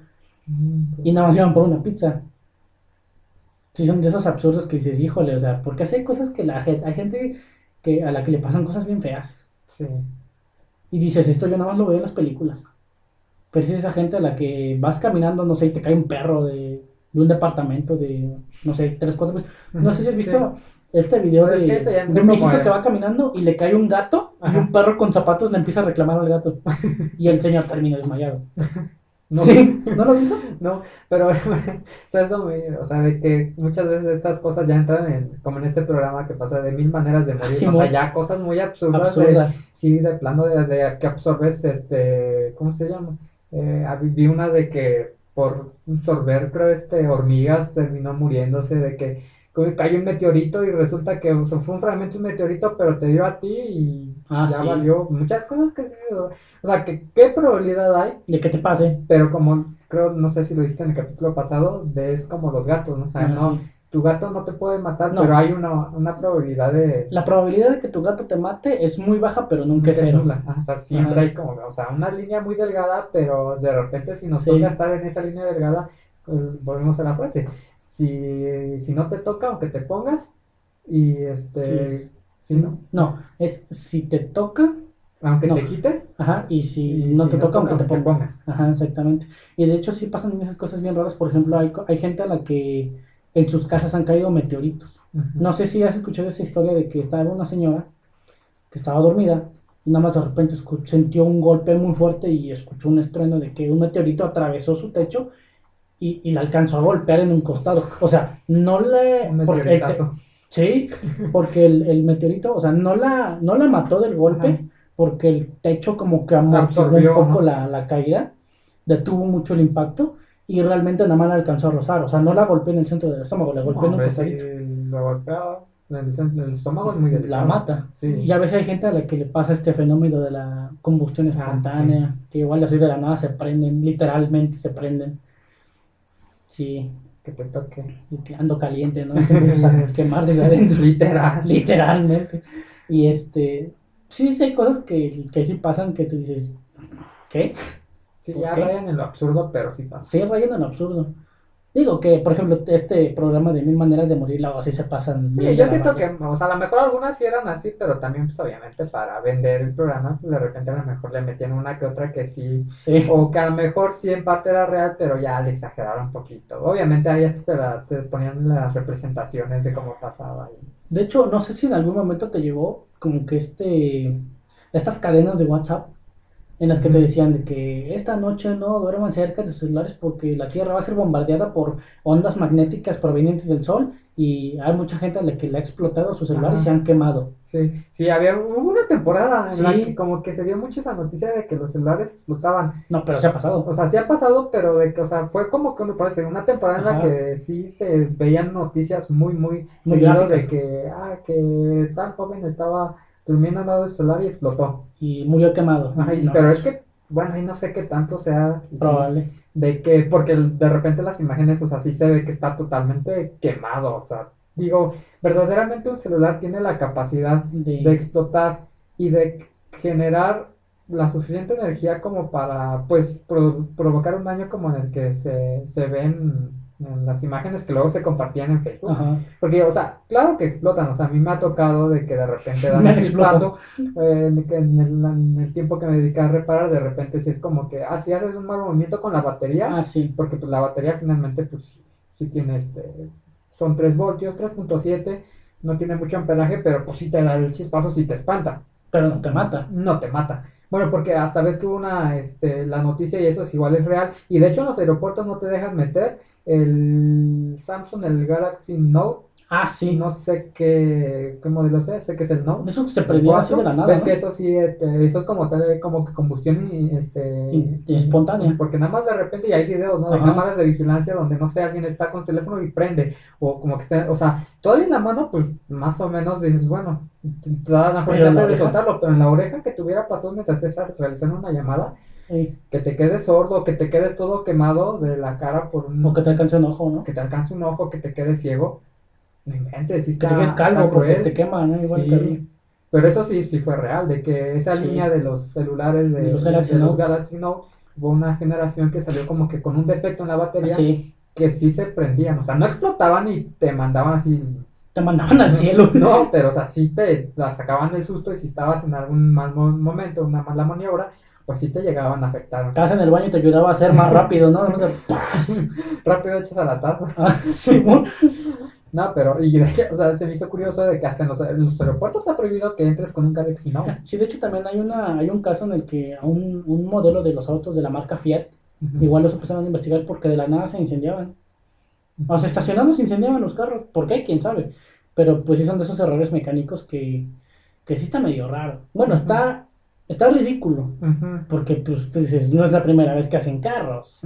Y nada más iban por una pizza. Sí, son de esos absurdos que dices, híjole, o sea, porque hay cosas que la gente, hay gente que, a la que le pasan cosas bien feas. Sí. Y dices, esto yo nada más lo veo en las películas. Pero si es esa gente a la que vas caminando, no sé, y te cae un perro de, de un departamento de, no sé, tres, cuatro veces. No sé si has visto este video Pues es de, que de un viejito que va caminando y le cae un gato y Ajá. un perro con zapatos le empieza a reclamar al gato. y el señor termina desmayado. No, Sí, ¿no lo has visto? no, pero, o sea, eso me- o sea, de que muchas veces estas cosas ya entran en, como en este programa que pasa de mil maneras de morir, Sí, o sea, muy ya cosas muy absurdas, de- Absurdas. sí, de plano de, de que absorbes, este, ¿cómo se llama? Eh, ah, vi una de que por absorber, creo, este, hormigas terminó muriéndose, de que cayó un meteorito y resulta que o sea, fue un fragmento de un meteorito, pero te dio a ti y Ah, ya sí. valió. Muchas cosas que sí, o sea, que qué probabilidad hay, De que te pase. pero como creo, no sé si lo dijiste en el capítulo pasado, de es como los gatos, ¿no? O sea, Ah, no, sí. tu gato no te puede matar, No. pero hay una, una probabilidad de... La probabilidad de que tu gato te mate es muy baja, pero nunca es cero. nula. O sea, siempre Ajá. hay como, o sea, una línea muy delgada, pero de repente si nos Sí. toca estar en esa línea delgada, eh, volvemos a la frase. Si, si no te toca, aunque te pongas, y este, Sí, es- si no, No, es si te toca, aunque No. te quites, ajá, y si y no si te toca, aunque te pongas. Ajá, exactamente. Y de hecho sí pasan esas cosas bien raras. Por ejemplo, hay, hay gente a la que en sus casas han caído meteoritos. No sé si has escuchado esa historia de que estaba una señora que estaba dormida y nada más de repente escu- sintió un golpe muy fuerte y escuchó un estruendo de que un meteorito atravesó su techo y, y la alcanzó a golpear en un costado. O sea, no le... Un meteoritazo. Sí, porque el, el meteorito, o sea, no la, no la mató del golpe Ajá. porque el techo como que amortiguó un poco ¿no? la, la caída, detuvo mucho el impacto y realmente nada más la alcanzó a rozar. O sea, no la golpeó en el centro del estómago, la golpeó en un Hombre, costadito. si lo golpea, el, el estómago es muy la delicado. mata. Sí. Y a veces hay gente a la que le pasa este fenómeno de la combustión Ah, espontánea, que igual así de la nada se prenden, literalmente se prenden. Sí, Que te toque. y que ando caliente, ¿no? Te empiezas a quemar desde adentro, Literal. literalmente. Y este, sí, sí hay cosas que, que sí pasan que tú dices, ¿qué? Sí, ¿Por ya qué? rayan en lo absurdo, pero sí pasa. Sí, rayan en lo absurdo. Digo que, por ejemplo, este programa de Mil Maneras de Morir, luego sí se pasan Sí, yo la siento que, o sea, a lo mejor algunas sí eran así, pero también, pues, obviamente, para vender el programa, pues, de repente a lo mejor le metían una que otra que sí, Sí, o que a lo mejor sí en parte era real, pero ya le exageraron un poquito. Obviamente ahí hasta te, la- te ponían las representaciones de cómo pasaba. De hecho, no sé si en algún momento te llegó como que este estas cadenas de WhatsApp en las que te decían de que esta noche no duerman cerca de sus celulares porque la Tierra va a ser bombardeada por ondas magnéticas provenientes del Sol y hay mucha gente a la que le ha explotado su celular y se han quemado. Sí, sí, había hubo una temporada en la que como que se dio mucho esa noticia de que los celulares explotaban. No, pero se ha pasado. O sea, sí ha pasado, pero de que, o sea, fue como que por decir, una temporada en la que sí se veían noticias muy, muy, Muy de que, ah, que tal joven estaba durmiendo al lado del celular y explotó. Y murió quemado. Ajá, y- No, pero es que, bueno, ahí no sé qué tanto sea, sí, probable. de que, porque de repente las imágenes, o sea, sí se ve que está totalmente quemado, o sea, digo, verdaderamente un celular tiene la capacidad De, de explotar y de generar la suficiente energía como para, pues, pro- provocar un daño como en el que se, se ven en las imágenes que luego se compartían en Facebook. Ajá. Porque, o sea, claro que explotan, o sea, a mí me ha tocado de que de repente dan un chispazo, eh, que en el, en el tiempo que me dediqué a reparar, de repente sí es como que, ah, si haces un mal movimiento con la batería, Ah, sí. porque pues la batería finalmente, pues, sí, sí tiene este, son 3 voltios, 3.7, no tiene mucho amperaje, pero pues sí te da el chispazo, sí te espanta Pero no te mata. no te mata. Bueno, porque hasta ves que hubo una, este, la noticia y eso es igual es real. Y de hecho en los aeropuertos no te dejan meter el Samsung, el Galaxy Note. Ah, sí. No sé qué, qué modelo sea, sé que es el Note. Eso se prendió así de la nada. Ves ¿no? que eso sí, este, eso es como tal, como que combustión y, este, Y- y espontánea. Porque nada más de repente y hay videos, ¿no? De Ajá. cámaras de vigilancia donde no sé, alguien está con su teléfono y prende. O como que está, o sea, todavía en la mano, pues más o menos dices, bueno, te, te da la chance de soltarlo, pero en la oreja que te hubiera pasado mientras estés realizando una llamada, Sí. que te quedes sordo, que te quedes todo quemado de la cara por un, O que te alcance un ojo, ¿no? que te alcance un ojo, que te quedes ciego. No inventes, sí Que está, te quedes calvo porque te quema, ¿no? Igual Sí, que pero eso sí, sí fue real, de que esa Sí. línea de los celulares de, De los Galaxy de los Note. Galaxy Note, hubo una generación que salió como que con un defecto en la batería Sí. que sí se prendían, o sea, no explotaban y te mandaban así, Te mandaban al cielo. no, pero o sea, sí te la sacaban del susto y si estabas en algún mal mo- momento, una mala maniobra, pues sí te llegaban a afectar. Estabas en el baño y te ayudaba a hacer más rápido, ¿no? Rápido echas a la taza. Ah, Simón. No, pero, y de hecho, o sea, se me hizo curioso de que hasta en los, en los aeropuertos está prohibido que entres con un Galaxy Note. Sí, de hecho también hay una hay un caso en el que un, un modelo de los autos de la marca Fiat. Igual los empezaron a investigar porque de la nada se incendiaban. O sea, estacionados se incendiaban los carros. ¿Por qué? ¿Quién sabe? Pero pues sí son de esos errores mecánicos que, que sí está medio raro. Bueno, está, está ridículo. Porque pues tú dices, no es la primera vez que hacen carros.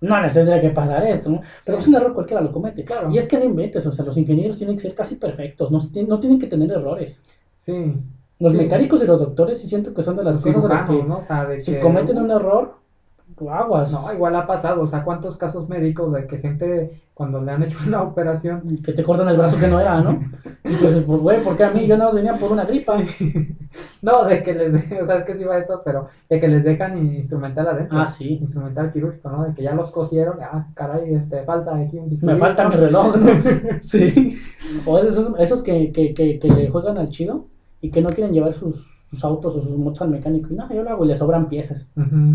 No les tendría que pasar esto, ¿no? Pero Sí. es un error cualquiera lo comete. Claro. Y es que no inventes, o sea, los ingenieros tienen que ser casi perfectos, no, no tienen que tener errores. Sí. Los Sí. mecánicos y los doctores sí siento que son de las Los cosas de las que ¿no? O sea, de si que- cometen un error, aguas. No, igual ha pasado, o sea, cuántos casos médicos de que gente cuando le han hecho una operación Que te cortan el brazo que no era, ¿no? Y entonces, pues, güey, ¿por qué a mí? Yo nada más venía por una gripa. No, de que les de- o sea, es que sí va eso, pero de que les dejan instrumental adentro. Ah, sí. Instrumental quirúrgico, ¿no? De que ya los cosieron, ah, caray, este, falta aquí un bisturí. Me falta mi reloj, ¿no? Sí. O esos, esos que, que, que, que le juegan al chido y que no quieren llevar sus, sus autos o sus motos al mecánico. Y no, yo lo hago y le sobran piezas.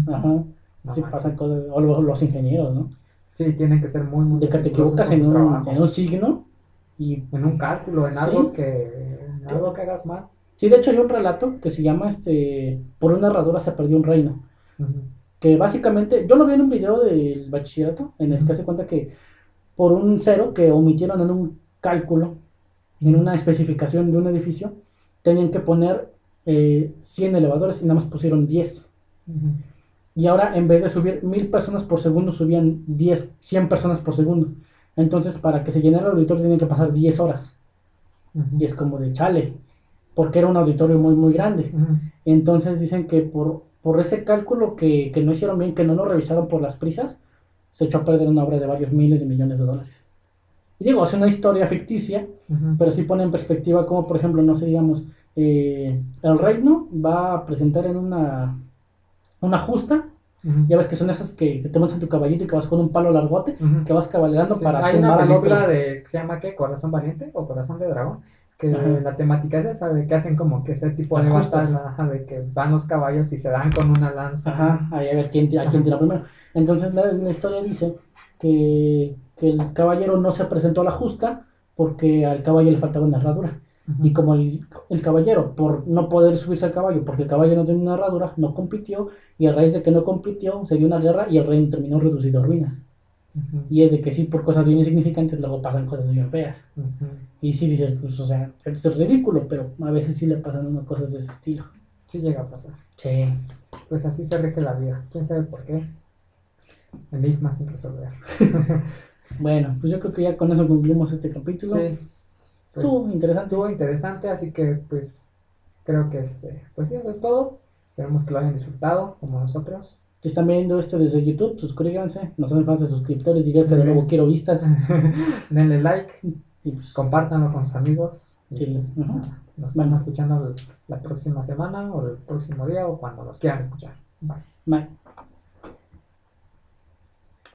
Ajá. Manches. pasan cosas. O los, los ingenieros, ¿no? Sí, tienen que ser muy, muy De que te equivocas en un, trabajo. en un signo y En un cálculo, en Sí. algo que en algo que hagas mal. Sí, de hecho hay un relato que se llama este Por una herradura se perdió un reino. Que básicamente, yo lo vi en un video del bachillerato, en el que hace cuenta que por un cero que omitieron en un cálculo, en una especificación de un edificio, tenían que poner eh, 100 elevadores y nada más pusieron 10. Ujú. Y ahora en vez de subir 1000 personas por segundo, subían 10, 100 personas por segundo. Entonces, para que se llenara el auditorio, tenían que pasar 10 horas. Y es como de chale, porque era un auditorio muy, muy grande. Entonces dicen que por, por ese cálculo que, que no hicieron bien, que no lo revisaron por las prisas, se echó a perder una obra de varios miles de millones de dólares. Y digo, es una historia ficticia, pero sí pone en perspectiva como, por ejemplo, no sé, digamos, eh, el reino va a presentar en una, una justa, ya ves que son esas que, que te montas en tu caballito y que vas con un palo largote, que vas cabalgando Sí, para Hay una película de, que se llama ¿qué? Corazón Valiente o Corazón de Dragón, que Ajá. la temática es esa, de que hacen como que ese tipo Las de batalla, de que van los caballos y se dan con una lanza. Ajá, ahí a ver quién, a quién tira primero. Entonces la, la historia dice que, que el caballero no se presentó a la justa porque al caballo le faltaba una herradura. Y como el, el caballero, por no poder subirse al caballo porque el caballo no tenía una herradura, no compitió y a raíz de que no compitió se dio una guerra y el reino terminó reducido a ruinas. Y es de que sí, por cosas bien insignificantes luego pasan cosas bien feas. Y sí dices, pues o sea, esto es ridículo, pero a veces sí le pasan uno cosas de ese estilo. Sí llega a pasar. Sí. Pues así se rige la vida. ¿Quién sabe por qué? Enigmas sin resolver. Bueno, pues yo creo que ya con eso concluimos este capítulo. Sí. Estuvo interesante. estuvo interesante, así que pues creo que este, pues sí, eso es todo. Esperemos que lo hayan disfrutado como nosotros. Si están viendo esto desde YouTube, suscríbanse. Nos hacen falta suscriptores. Y de nuevo quiero vistas. Denle like, Y pues, compártanlo con sus amigos. Sí, pues, nos van escuchando la próxima semana o el próximo día o cuando nos quieran escuchar. Bye. bye.